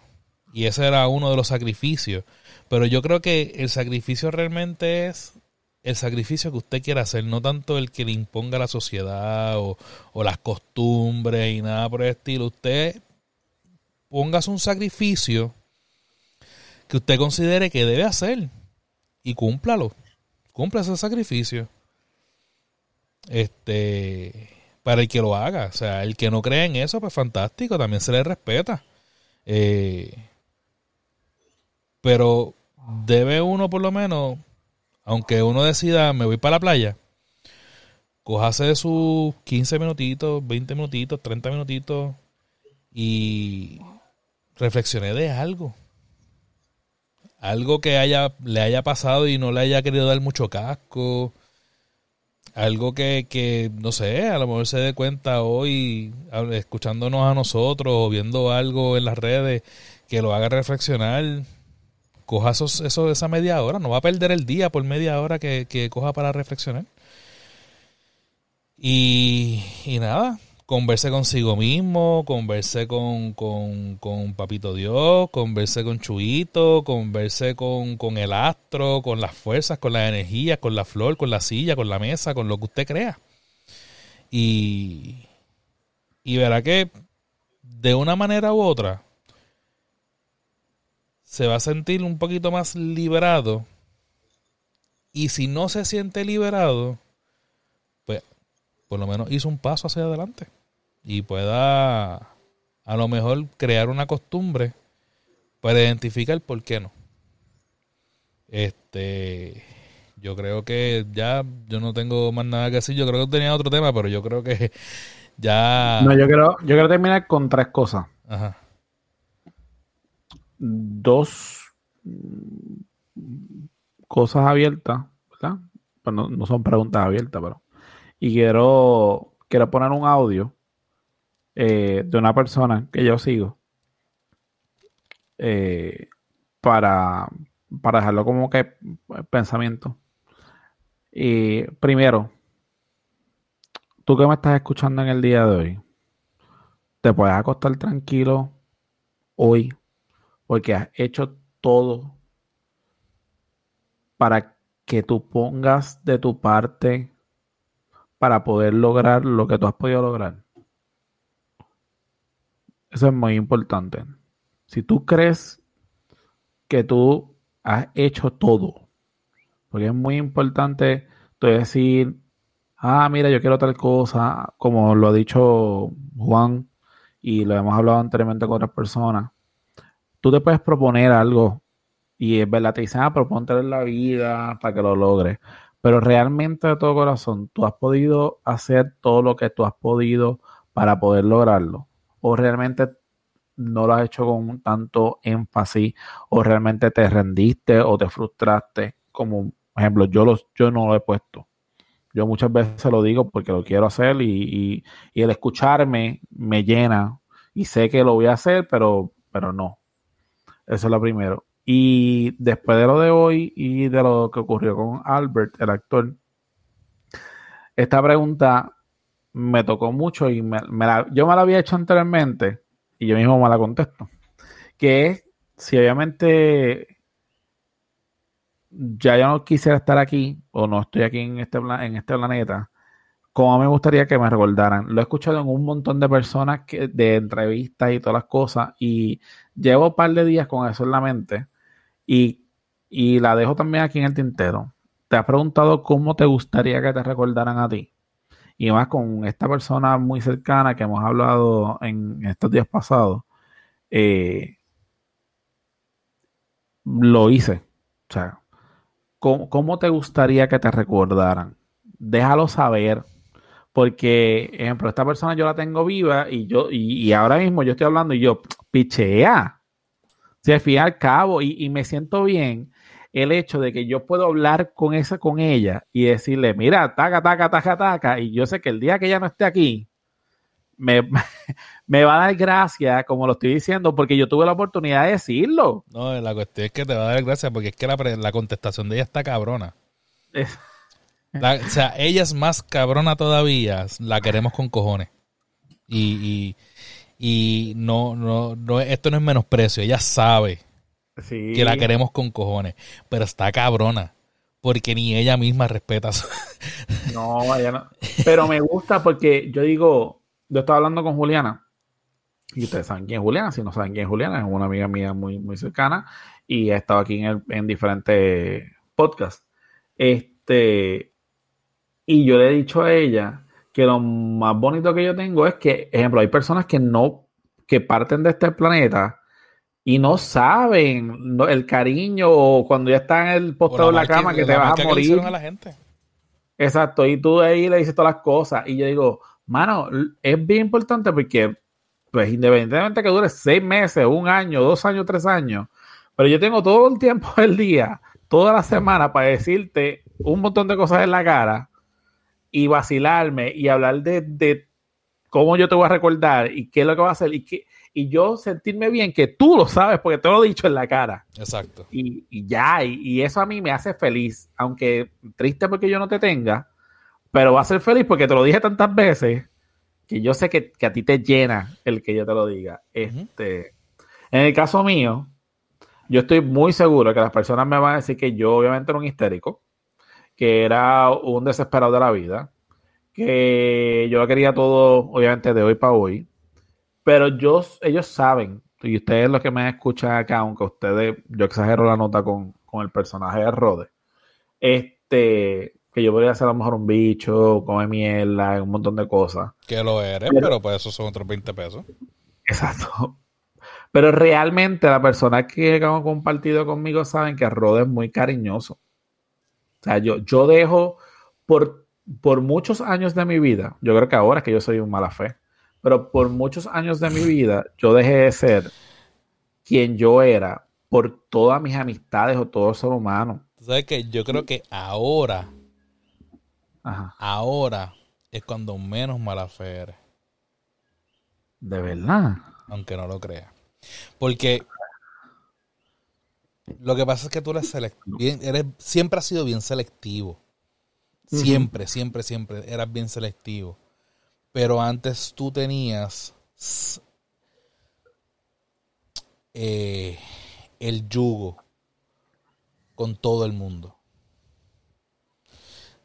Y ese era uno de los sacrificios. Pero yo creo que el sacrificio realmente es el sacrificio que usted quiera hacer, no tanto el que le imponga la sociedad o, las costumbres y nada por el estilo. Usted póngase un sacrificio que usted considere que debe hacer y cúmplalo. Cumpla ese sacrificio. Este para el que lo haga. O sea, el que no cree en eso, pues fantástico, también se le respeta. Eh, pero debe uno por lo menos, aunque uno decida, me voy para la playa, cojase sus 15 minutitos, 20 minutitos, 30 minutitos y reflexioné de algo. Algo que haya, le haya pasado y no le haya querido dar mucho casco algo que, que, no sé, a lo mejor se dé cuenta hoy, escuchándonos a nosotros o viendo algo en las redes que lo haga reflexionar, coja eso, esa media hora, no va a perder el día por media hora que, que coja para reflexionar. Y, y nada, converse consigo mismo, converse con, con, con Papito Dios, converse con Chuito, converse con, con el astro, con las fuerzas, con las energías, con la flor, con la silla, con la mesa, con lo que usted crea. Y, y verá que de una manera u otra se va a sentir un poquito más liberado. Y si no se siente liberado, pues por lo menos hizo un paso hacia adelante y pueda a lo mejor crear una costumbre para identificar por qué no. Este, yo creo que ya yo no tengo más nada que decir. Yo creo que tenía otro tema, pero yo creo que ya. No, yo quiero, yo quiero terminar con tres cosas. Ajá. Dos mm, cosas abiertas, ¿verdad? Pues no, son preguntas abiertas, pero. Y quiero, quiero poner un audio eh, de una persona que yo sigo eh, para, para dejarlo como que pensamiento. Y primero, tú que me estás escuchando en el día de hoy, te puedes acostar tranquilo hoy porque has hecho todo para que tú pongas de tu parte para poder lograr lo que tú has podido lograr. Eso es muy importante. Si tú crees que tú has hecho todo, porque es muy importante tú decir, ah, mira, yo quiero tal cosa, como lo ha dicho Juan y lo hemos hablado anteriormente con otras personas. Tú te puedes proponer algo y es verdad, te dicen, ah, proponte la vida para que lo logres. Pero realmente de todo corazón, tú has podido hacer todo lo que tú has podido para poder lograrlo. O realmente no lo has hecho con tanto énfasis o realmente te rendiste o te frustraste, como por ejemplo yo, los, yo no lo he puesto. Yo muchas veces lo digo porque lo quiero hacer y, el escucharme me llena y sé que lo voy a hacer, pero, pero no. Eso es lo primero. Y después de lo de hoy y de lo que ocurrió con Albert, el actor, esta pregunta me tocó mucho y me, yo me la había hecho anteriormente y yo mismo me la contesto. Que es si obviamente ya yo no quisiera estar aquí o no estoy aquí en este, en este planeta, como me gustaría que me recordaran. Lo he escuchado en un montón de personas que, de entrevistas y todas las cosas y llevo un par de días con eso en la mente y, y la dejo también aquí en el tintero. ¿Te has preguntado cómo te gustaría que te recordaran a ti? y más con esta persona muy cercana que hemos hablado en estos días pasados, eh, lo hice. O sea, ¿cómo, te gustaría que te recordaran? Déjalo saber. Porque, ejemplo, esta persona yo la tengo viva y yo, y, ahora mismo yo estoy hablando y yo, pichea. Si al fin y al cabo, y, y me siento bien el hecho de que yo puedo hablar con esa, con ella y decirle, mira, taca, taca, taca, taca, y yo sé que el día que ella no esté aquí, me, me va a dar gracias, como lo estoy diciendo, porque yo tuve la oportunidad de decirlo. No, la cuestión es que te va a dar gracias porque es que la, la contestación de ella está cabrona. O sea, ella es más cabrona todavía, la queremos con cojones. Y, y, y no, no, no, esto no es menosprecio, ella sabe que la queremos con cojones. Pero está cabrona. Porque ni ella misma respeta eso. No, ella no. Pero me gusta porque yo digo, yo estaba hablando con Juliana. Y ustedes saben quién es Juliana. Si no saben quién es Juliana, es una amiga mía muy, muy cercana. Y ha estado aquí en, en diferentes podcasts. Este. Y yo le he dicho a ella que lo más bonito que yo tengo es que, ejemplo, hay personas que no, que parten de este planeta y no saben el cariño o cuando ya está en el postado de la cama que, te vas a morir. A la gente. Exacto, y tú ahí le dices todas las cosas. Y yo digo, mano, es bien importante porque, pues independientemente que dure seis meses, un año, dos años, tres años, pero yo tengo todo el tiempo del día, toda la semana para decirte un montón de cosas en la cara y vacilarme y hablar de, de cómo yo te voy a recordar y qué es lo que va a hacer y qué y yo sentirme bien que tú lo sabes porque te lo he dicho en la cara. Exacto. Y, ya, y, eso a mí me hace feliz, aunque triste porque yo no te tenga, pero va a ser feliz porque te lo dije tantas veces que yo sé que, a ti te llena el que yo te lo diga. Este, En el caso mío, yo estoy muy seguro que las personas me van a decir que yo obviamente era un histérico, que era un desesperado de la vida, que yo quería todo obviamente de hoy para hoy, pero yo, ellos saben, y ustedes los que me escuchan acá, aunque ustedes, yo exagero la nota con, el personaje de Rode, este, que yo podría ser a lo mejor un bicho, come mierda, un montón de cosas. Que lo eres, pero, pues esos son otros 20 pesos. Exacto. Pero realmente la persona que han compartido conmigo saben que Rod es muy cariñoso. O sea, yo, yo dejo por, por muchos años de mi vida, yo creo que ahora es que yo soy un mala fe, pero por muchos años de mi vida yo dejé de ser quien yo era por todas mis amistades o todo ser humano. ¿Sabes que Yo creo que ahora, Ajá. ahora es cuando menos mala fe eres, De verdad. aunque no lo creas. Porque lo que pasa es que tú eres selectivo, eres, siempre has sido bien selectivo. Siempre, siempre, siempre eras bien selectivo. Pero antes tú tenías eh, el yugo con todo el mundo.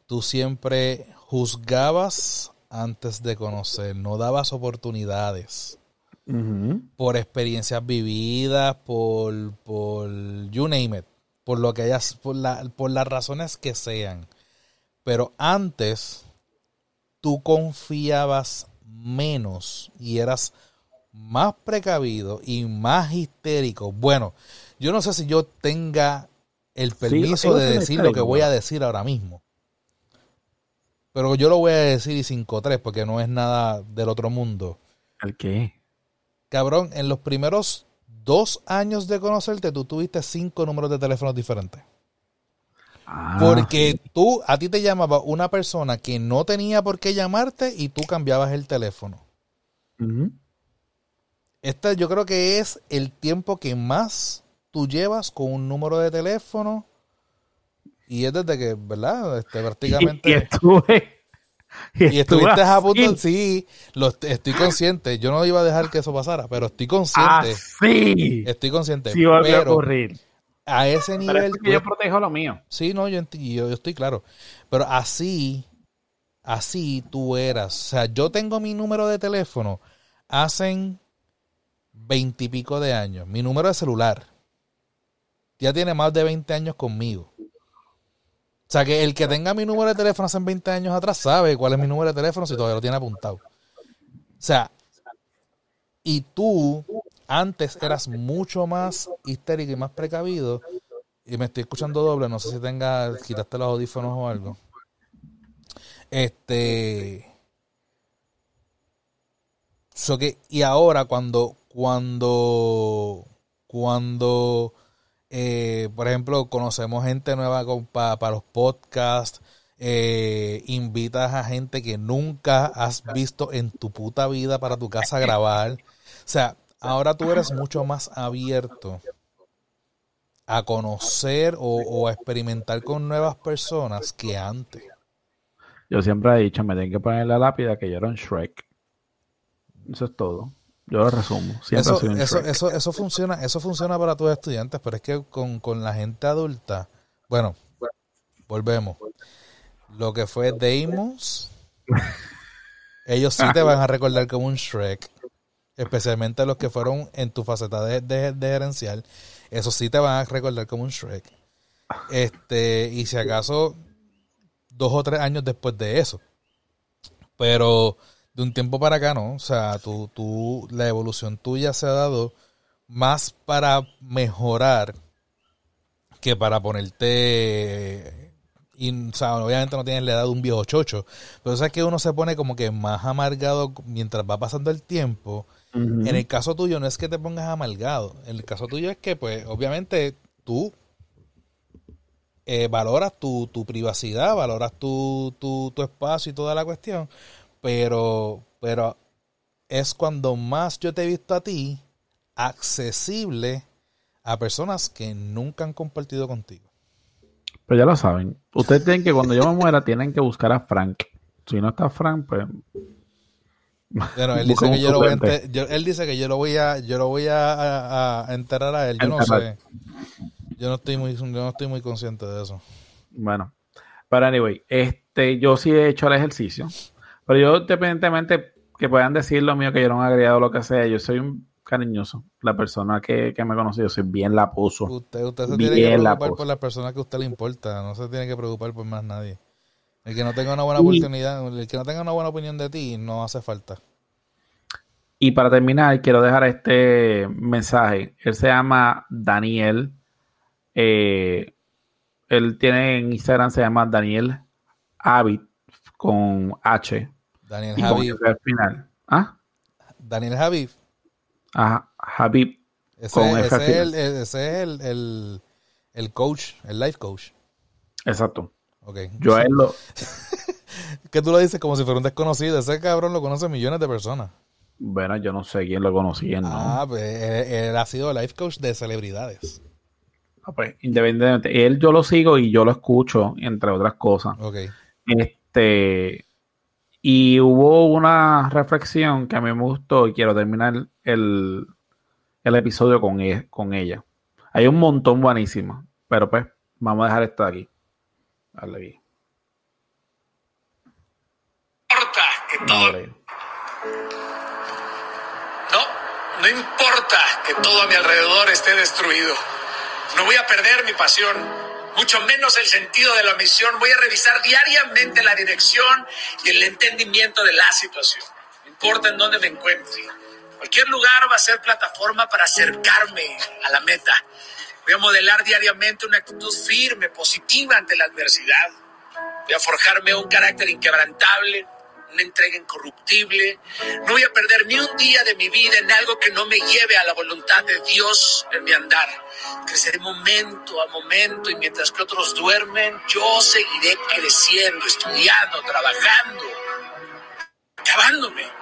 Tú siempre juzgabas antes de conocer, no dabas oportunidades Por experiencias vividas, por, por you name it, por lo que hayas, por, la- por las razones que sean. Pero antes tú confiabas menos y eras más precavido y más histérico. Bueno, yo no sé si yo tenga el permiso de decir lo que voy a decir ahora mismo. Pero yo lo voy a decir y 5-3 porque no es nada del otro mundo. ¿El qué? Cabrón, en los primeros dos años de conocerte, tú tuviste cinco números de teléfonos diferentes. Ah, Porque tú, a ti te llamaba una persona que no tenía por qué llamarte y tú cambiabas el teléfono. ujú. Este yo creo que es el tiempo que más tú llevas con un número de teléfono. Y es desde que, ¿verdad? Este, prácticamente... Y, y estuve. Y estuviste a punto, sí, lo, estoy consciente. Yo no iba a dejar que eso pasara, pero estoy consciente. Así. Estoy consciente. Sí, volvió a pero ocurrir. a ese Pero nivel. es que yo protejo lo mío. Sí, no, yo, yo, yo estoy claro. Pero así, así tú eras. O sea, yo tengo mi número de teléfono hacen veintipico de años. Mi número de celular ya tiene más de 20 años conmigo. O sea, que el que tenga mi número de teléfono hace 20 años atrás sabe cuál es mi número de teléfono si todavía lo tiene apuntado. O sea, y tú antes eras mucho más histérico y más precavido. Y me estoy escuchando doble, no sé si tenga, quitaste los audífonos o algo. Este. So que, y ahora cuando, cuando, cuando, eh, por ejemplo, conocemos gente nueva para los podcasts, eh, invitas a gente que nunca has visto en tu puta vida para tu casa grabar. O sea, ahora tú eres mucho más abierto a conocer o, o a experimentar con nuevas personas que antes. Yo siempre he dicho, me tienen que poner la lápida que yo era un Shrek. Eso es todo. Yo lo resumo. Siempre Eso, eso, eso, eso funciona, eso funciona para tus estudiantes, pero es que con, con la gente adulta, bueno, volvemos. Lo que fue Deimos, ellos sí te van a recordar como un Shrek, especialmente los que fueron en tu faceta de, de, de gerencial, esos sí te van a recordar como un Shrek. Este, y si acaso dos o tres años después de eso. Pero de un tiempo para acá, ¿no? O sea, tú, tú, la evolución tuya se ha dado más para mejorar que para ponerte. Y, o sea, obviamente no tienes la edad de un viejo chocho, pero sabes que uno se pone como que más amargado mientras va pasando el tiempo. En el caso tuyo no es que te pongas amargado, en el caso tuyo es que, pues, obviamente tú eh, valoras tu, tu privacidad, valoras tu, tu, tu espacio y toda la cuestión, pero, pero es cuando más yo te he visto a ti accesible a personas que nunca han compartido contigo. Pero ya lo saben. Ustedes tienen que, cuando yo me muera, tienen que buscar a Frank. Si no está Frank, pues. Bueno, él dice que yo lo voy a enter- yo- él dice que yo lo voy a yo lo voy a, a- a enterrar a él. Yo no sé. Yo no estoy muy yo no estoy muy consciente de eso. Bueno. Pero anyway, este, yo sí he hecho el ejercicio. Pero yo, independientemente que puedan decir lo mío, que yo era un agregado o lo que sea, yo soy un cariñoso. La persona que, que me conoce, yo soy bien lapuso. Usted, usted se Bien tiene que la preocupar por las personas que a usted le importa, no se tiene que preocupar por más nadie. El que no tenga una buena Y- oportunidad, el que no tenga una buena opinión de ti, no hace falta. Y para terminar, quiero dejar este mensaje. Él se llama Daniel. Eh, él tiene en Instagram, se llama Daniel Avid con H. Daniel Y con Javi. F al final. ¿Ah? Daniel Javi. Ajá, Habib. Ese, Con es, el, ese es el, el, el coach, el life coach. Exacto. Ok. Yo a él lo. Que tú lo dices como si fuera un desconocido. Ese cabrón lo conoce millones de personas. Bueno, yo no sé quién lo conocía, ¿no? Ah, pues él, él ha sido life coach de celebridades. Ah, pues, independientemente. Él yo lo sigo y yo lo escucho, entre otras cosas. Ok. Este. Y hubo una reflexión que a mí me gustó y quiero terminar el, el episodio con, e- con ella. Hay un montón buenísimo, pero pues vamos a dejar esto de aquí. Dale todo, ver. no, no importa que todo a mi alrededor esté destruido. No voy a perder mi pasión, mucho menos el sentido de la misión. Voy a revisar diariamente la dirección y el entendimiento de la situación. No importa en dónde me encuentre. Cualquier lugar va a ser plataforma para acercarme a la meta. Voy a modelar diariamente una actitud firme, positiva ante la adversidad. Voy a forjarme un carácter inquebrantable, una entrega incorruptible. No voy a perder ni un día de mi vida en algo que no me lleve a la voluntad de Dios en mi andar. Creceré momento a momento y mientras que otros duermen, yo seguiré creciendo, estudiando, trabajando, acabándome.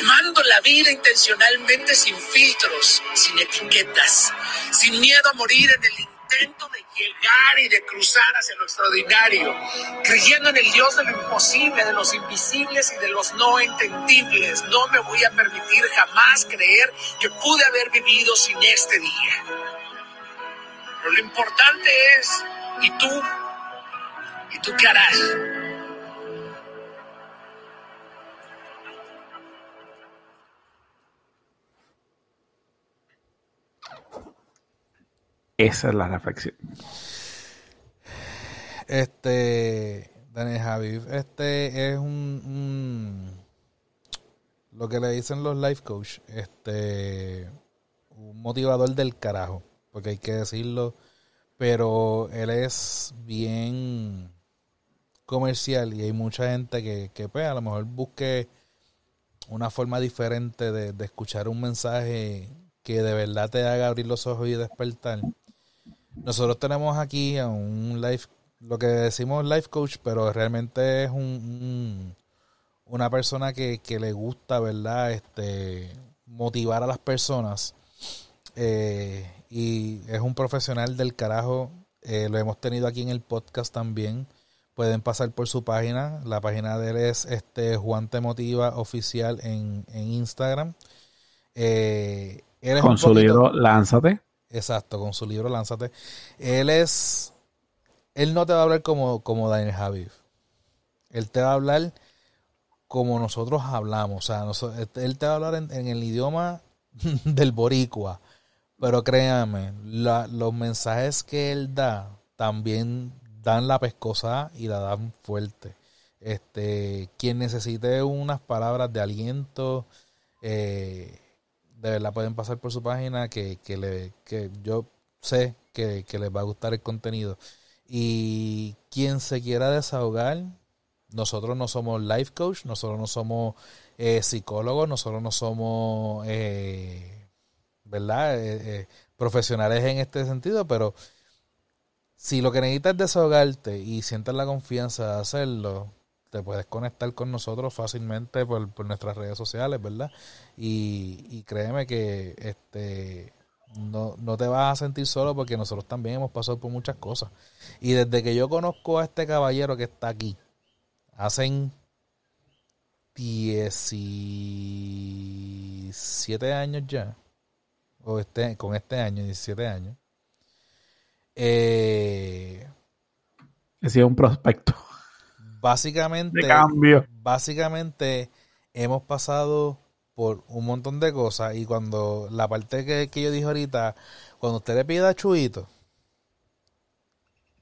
Amando la vida intencionalmente sin filtros, sin etiquetas, sin miedo a morir en el intento de llegar y de cruzar hacia lo extraordinario, creyendo en el Dios de lo imposible, de los invisibles y de los no entendibles. No me voy a permitir jamás creer que pude haber vivido sin este día. Pero lo importante es, ¿y tú? ¿Y tú qué harás? Esa es la reflexión. Este, Daniel Javi, este es un, un- lo que le dicen los life coach, este, un motivador del carajo, porque hay que decirlo, pero él es bien comercial y hay mucha gente que, que pues, a lo mejor busque una forma diferente de, de escuchar un mensaje que de verdad te haga abrir los ojos y despertar. Nosotros tenemos aquí a un life, lo que decimos life coach, pero realmente es un, un- una persona que, que le gusta, ¿verdad? Este, motivar a las personas. Eh, y es un profesional del carajo. Eh, lo hemos tenido aquí en el podcast también. Pueden pasar por su página. La página de él es este Juan Te Motiva Oficial en, en Instagram. Eh, él es Con un su poquito- libro Lánzate. Exacto, con su libro Lánzate. Él es. Él no te va a hablar como, como Daniel Javid. Él te va a hablar como nosotros hablamos. O sea, noso- él te va a hablar en, el idioma del boricua. Pero créame, la- los mensajes que él da también dan la pescosa y la dan fuerte. Este, quien necesite unas palabras de aliento, eh, de verdad pueden pasar por su página que, que, le, que yo sé que, que les va a gustar el contenido. Y quien se quiera desahogar, nosotros no somos life coach, nosotros no somos eh, psicólogos, nosotros no somos, eh, ¿verdad? Eh, eh, profesionales en este sentido, pero si lo que necesitas es desahogarte y sientes la confianza de hacerlo, te puedes conectar con nosotros fácilmente por, nuestras redes sociales, ¿verdad? Y, y créeme que este no, no te vas a sentir solo porque nosotros también hemos pasado por muchas cosas. Y desde que yo conozco a este caballero que está aquí, hacen 17 años ya, o este, con este año, 17 años, eh, un prospecto básicamente de cambio. básicamente hemos pasado por un montón de cosas y cuando la parte que, que yo dije ahorita, cuando usted le pide a Chuito,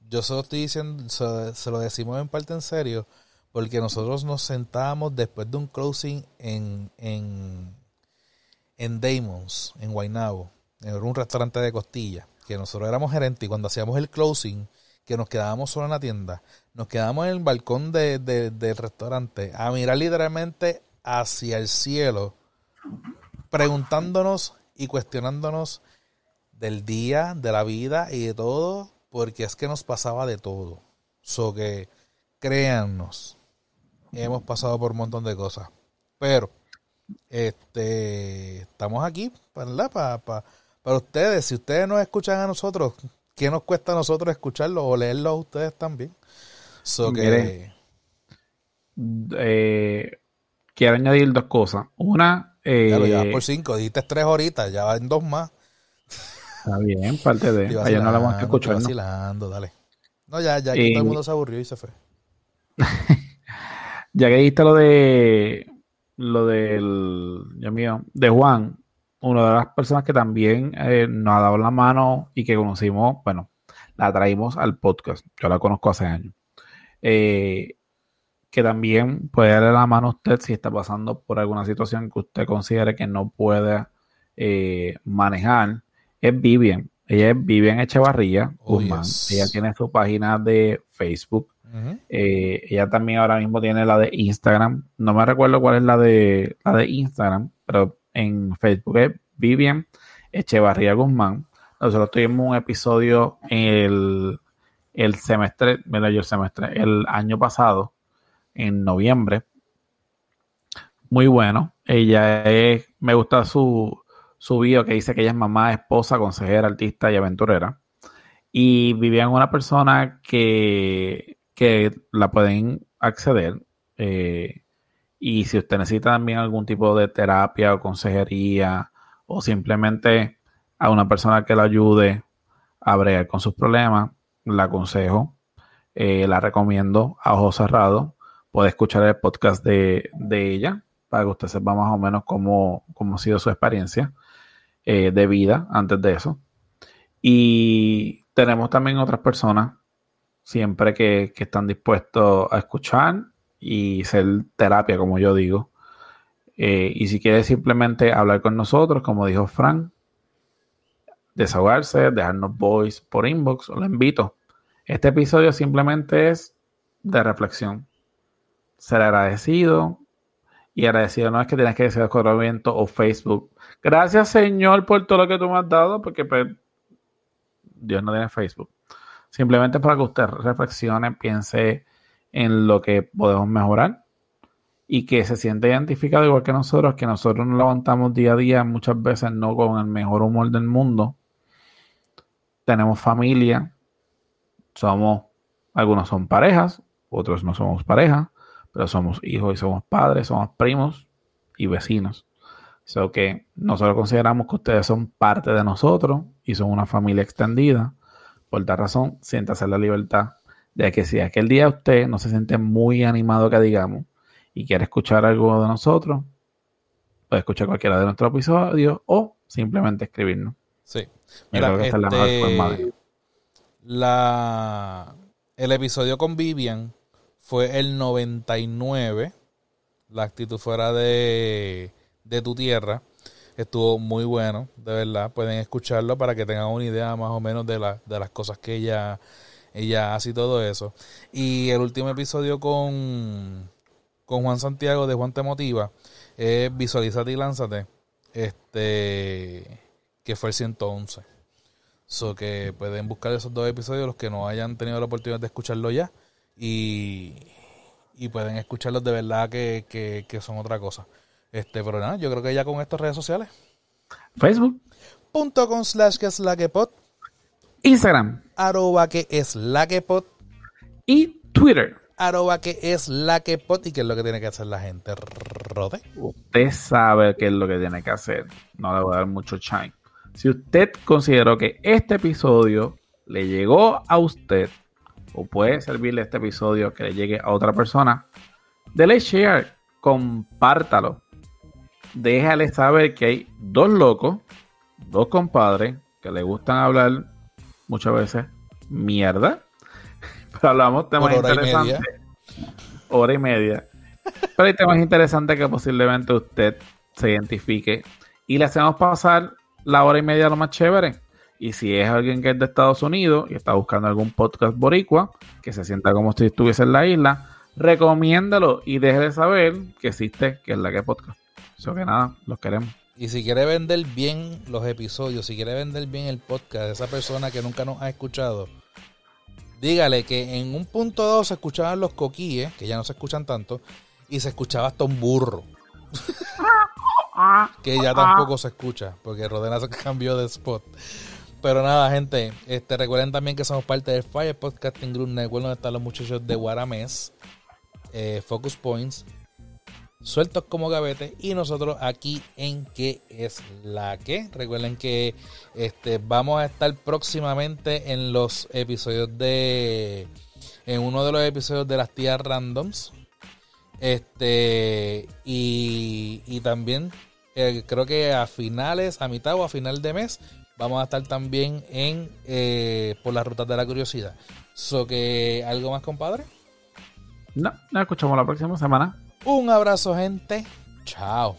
yo se lo estoy diciendo, se, se lo decimos en parte en serio, porque nosotros nos sentábamos después de un closing en, en, en Damon's, en Guaynabo, en un restaurante de costilla, que nosotros éramos gerentes y cuando hacíamos el closing, que nos quedábamos solo en la tienda, nos quedábamos en el balcón de, del restaurante a mirar literalmente hacia el cielo, preguntándonos y cuestionándonos del día, de la vida y de todo, porque es que nos pasaba de todo. So que créannos, hemos pasado por un montón de cosas. Pero este estamos aquí. Para, para, para ustedes. Si ustedes nos escuchan a nosotros, ¿qué nos cuesta a nosotros escucharlo o leerlo a ustedes también? So que, eh, quiero añadir dos cosas. Una, eh, ya lo llevas por cinco, dijiste tres horitas, ya van dos más. Está bien, parte de. Ayer no la vamos a escuchar. ¿no? dale. No, ya, ya aquí todo el mundo se aburrió y se fue. ya que dijiste lo de lo del, Dios mío, de Juan, una de las personas que también eh, nos ha dado la mano y que conocimos, bueno, la traímos al podcast. Yo la conozco hace años. Eh, que también puede darle la mano a usted si está pasando por alguna situación que usted considere que no puede eh, manejar, es Vivian. Ella es Vivian Echevarría oh, Ella tiene su página de Facebook. Eh, ella también ahora mismo tiene la de Instagram. No me recuerdo cuál es la de la de Instagram, pero en Facebook es Vivian Echevarría Guzmán. Nosotros tuvimos un episodio el, el semestre, mira yo el semestre, el año pasado, en noviembre. Muy bueno. Ella es, me gusta su, su video que dice que ella es mamá, esposa, consejera, artista y aventurera. Y vivía en una persona que, que la pueden acceder. Eh, y si usted necesita también algún tipo de terapia o consejería o simplemente a una persona que la ayude a bregar con sus problemas, la aconsejo, eh, la recomiendo a ojos cerrados puede escuchar el podcast de, ella para que usted sepa más o menos cómo, cómo ha sido su experiencia eh, de vida antes de eso. Y tenemos también otras personas siempre que, están dispuestos a escuchar y ser terapia, como yo digo. Eh, y si quiere simplemente hablar con nosotros, como dijo Frank, desahogarse, dejarnos voice por inbox, lo invito. Este episodio simplemente es de reflexión ser agradecido. Y agradecido no es que tienes que decir viento o Facebook. Gracias, Señor, por todo lo que tú me has dado, porque pues, Dios no tiene Facebook. Simplemente para que usted reflexione, piense en lo que podemos mejorar y que se siente identificado igual que nosotros, que nosotros nos levantamos día a día, muchas veces no con el mejor humor del mundo. Tenemos familia, somos, algunos son parejas, otros no somos pareja, pero somos hijos y somos padres, somos primos y vecinos. So que nosotros consideramos que ustedes son parte de nosotros y son una familia extendida. Por tal razón, siéntase la libertad de que si aquel día usted no se siente muy animado que digamos y quiere escuchar algo de nosotros, puede escuchar cualquiera de nuestros episodios o simplemente escribirnos. Sí. Mira, este, la, el episodio con Vivian fue el 99. La actitud fuera de, de tu tierra. Estuvo muy bueno, de verdad. Pueden escucharlo para que tengan una idea más o menos de, la, de las cosas que ella, ella hace y todo eso. Y el último episodio con, con Juan Santiago de Juan Te Motiva es Visualízate y Lánzate. Este, que fue el 111. So que pueden buscar esos dos episodios, los que no hayan tenido la oportunidad de escucharlo ya y, pueden escucharlos de verdad que, son otra cosa. Este, pero nada, yo creo que ya con estas redes sociales. Facebook.com slash que es la que pot. Instagram. Arroba que es la que pot. Y Twitter. Arroba que es la que pot. ¿Y qué es lo que tiene que hacer la gente? Rode. Usted sabe qué es lo que tiene que hacer. No le voy a dar mucho chime. Si usted consideró que este episodio le llegó a usted o puede servirle este episodio que le llegue a otra persona, dele share, compártalo. Déjale saber que hay dos locos, dos compadres que le gustan hablar muchas veces mierda, pero hablamos temas interesantes. Hora y media. Pero hay temas interesantes que posiblemente usted se identifique y le hacemos pasar la hora y media lo más chévere. Y si es alguien que es de Estados Unidos y está buscando algún podcast boricua, que se sienta como si estuviese en la isla, recomiéndalo y deje de saber que existe, que es la que podcast. Eso que nada, los queremos. Y si quiere vender bien los episodios, si quiere vender bien el podcast de esa persona que nunca nos ha escuchado, dígale que en un punto 2 se escuchaban los coquíes, que ya no se escuchan tanto, y se escuchaba hasta un burro. que ya tampoco se escucha, porque Rodena se cambió de spot. Pero nada, gente, este, recuerden también que somos parte del Fire Podcasting Group Network, donde están los muchachos de Guaramés, eh, Focus Points, sueltos como gavete y nosotros aquí en que es la que recuerden que este vamos a estar próximamente en los episodios de en uno de los episodios de las tías randoms este y, y también eh, creo que a finales a mitad o a final de mes vamos a estar también en eh, por las rutas de la curiosidad so que algo más compadre no nos escuchamos la próxima semana un abrazo, gente. Chao.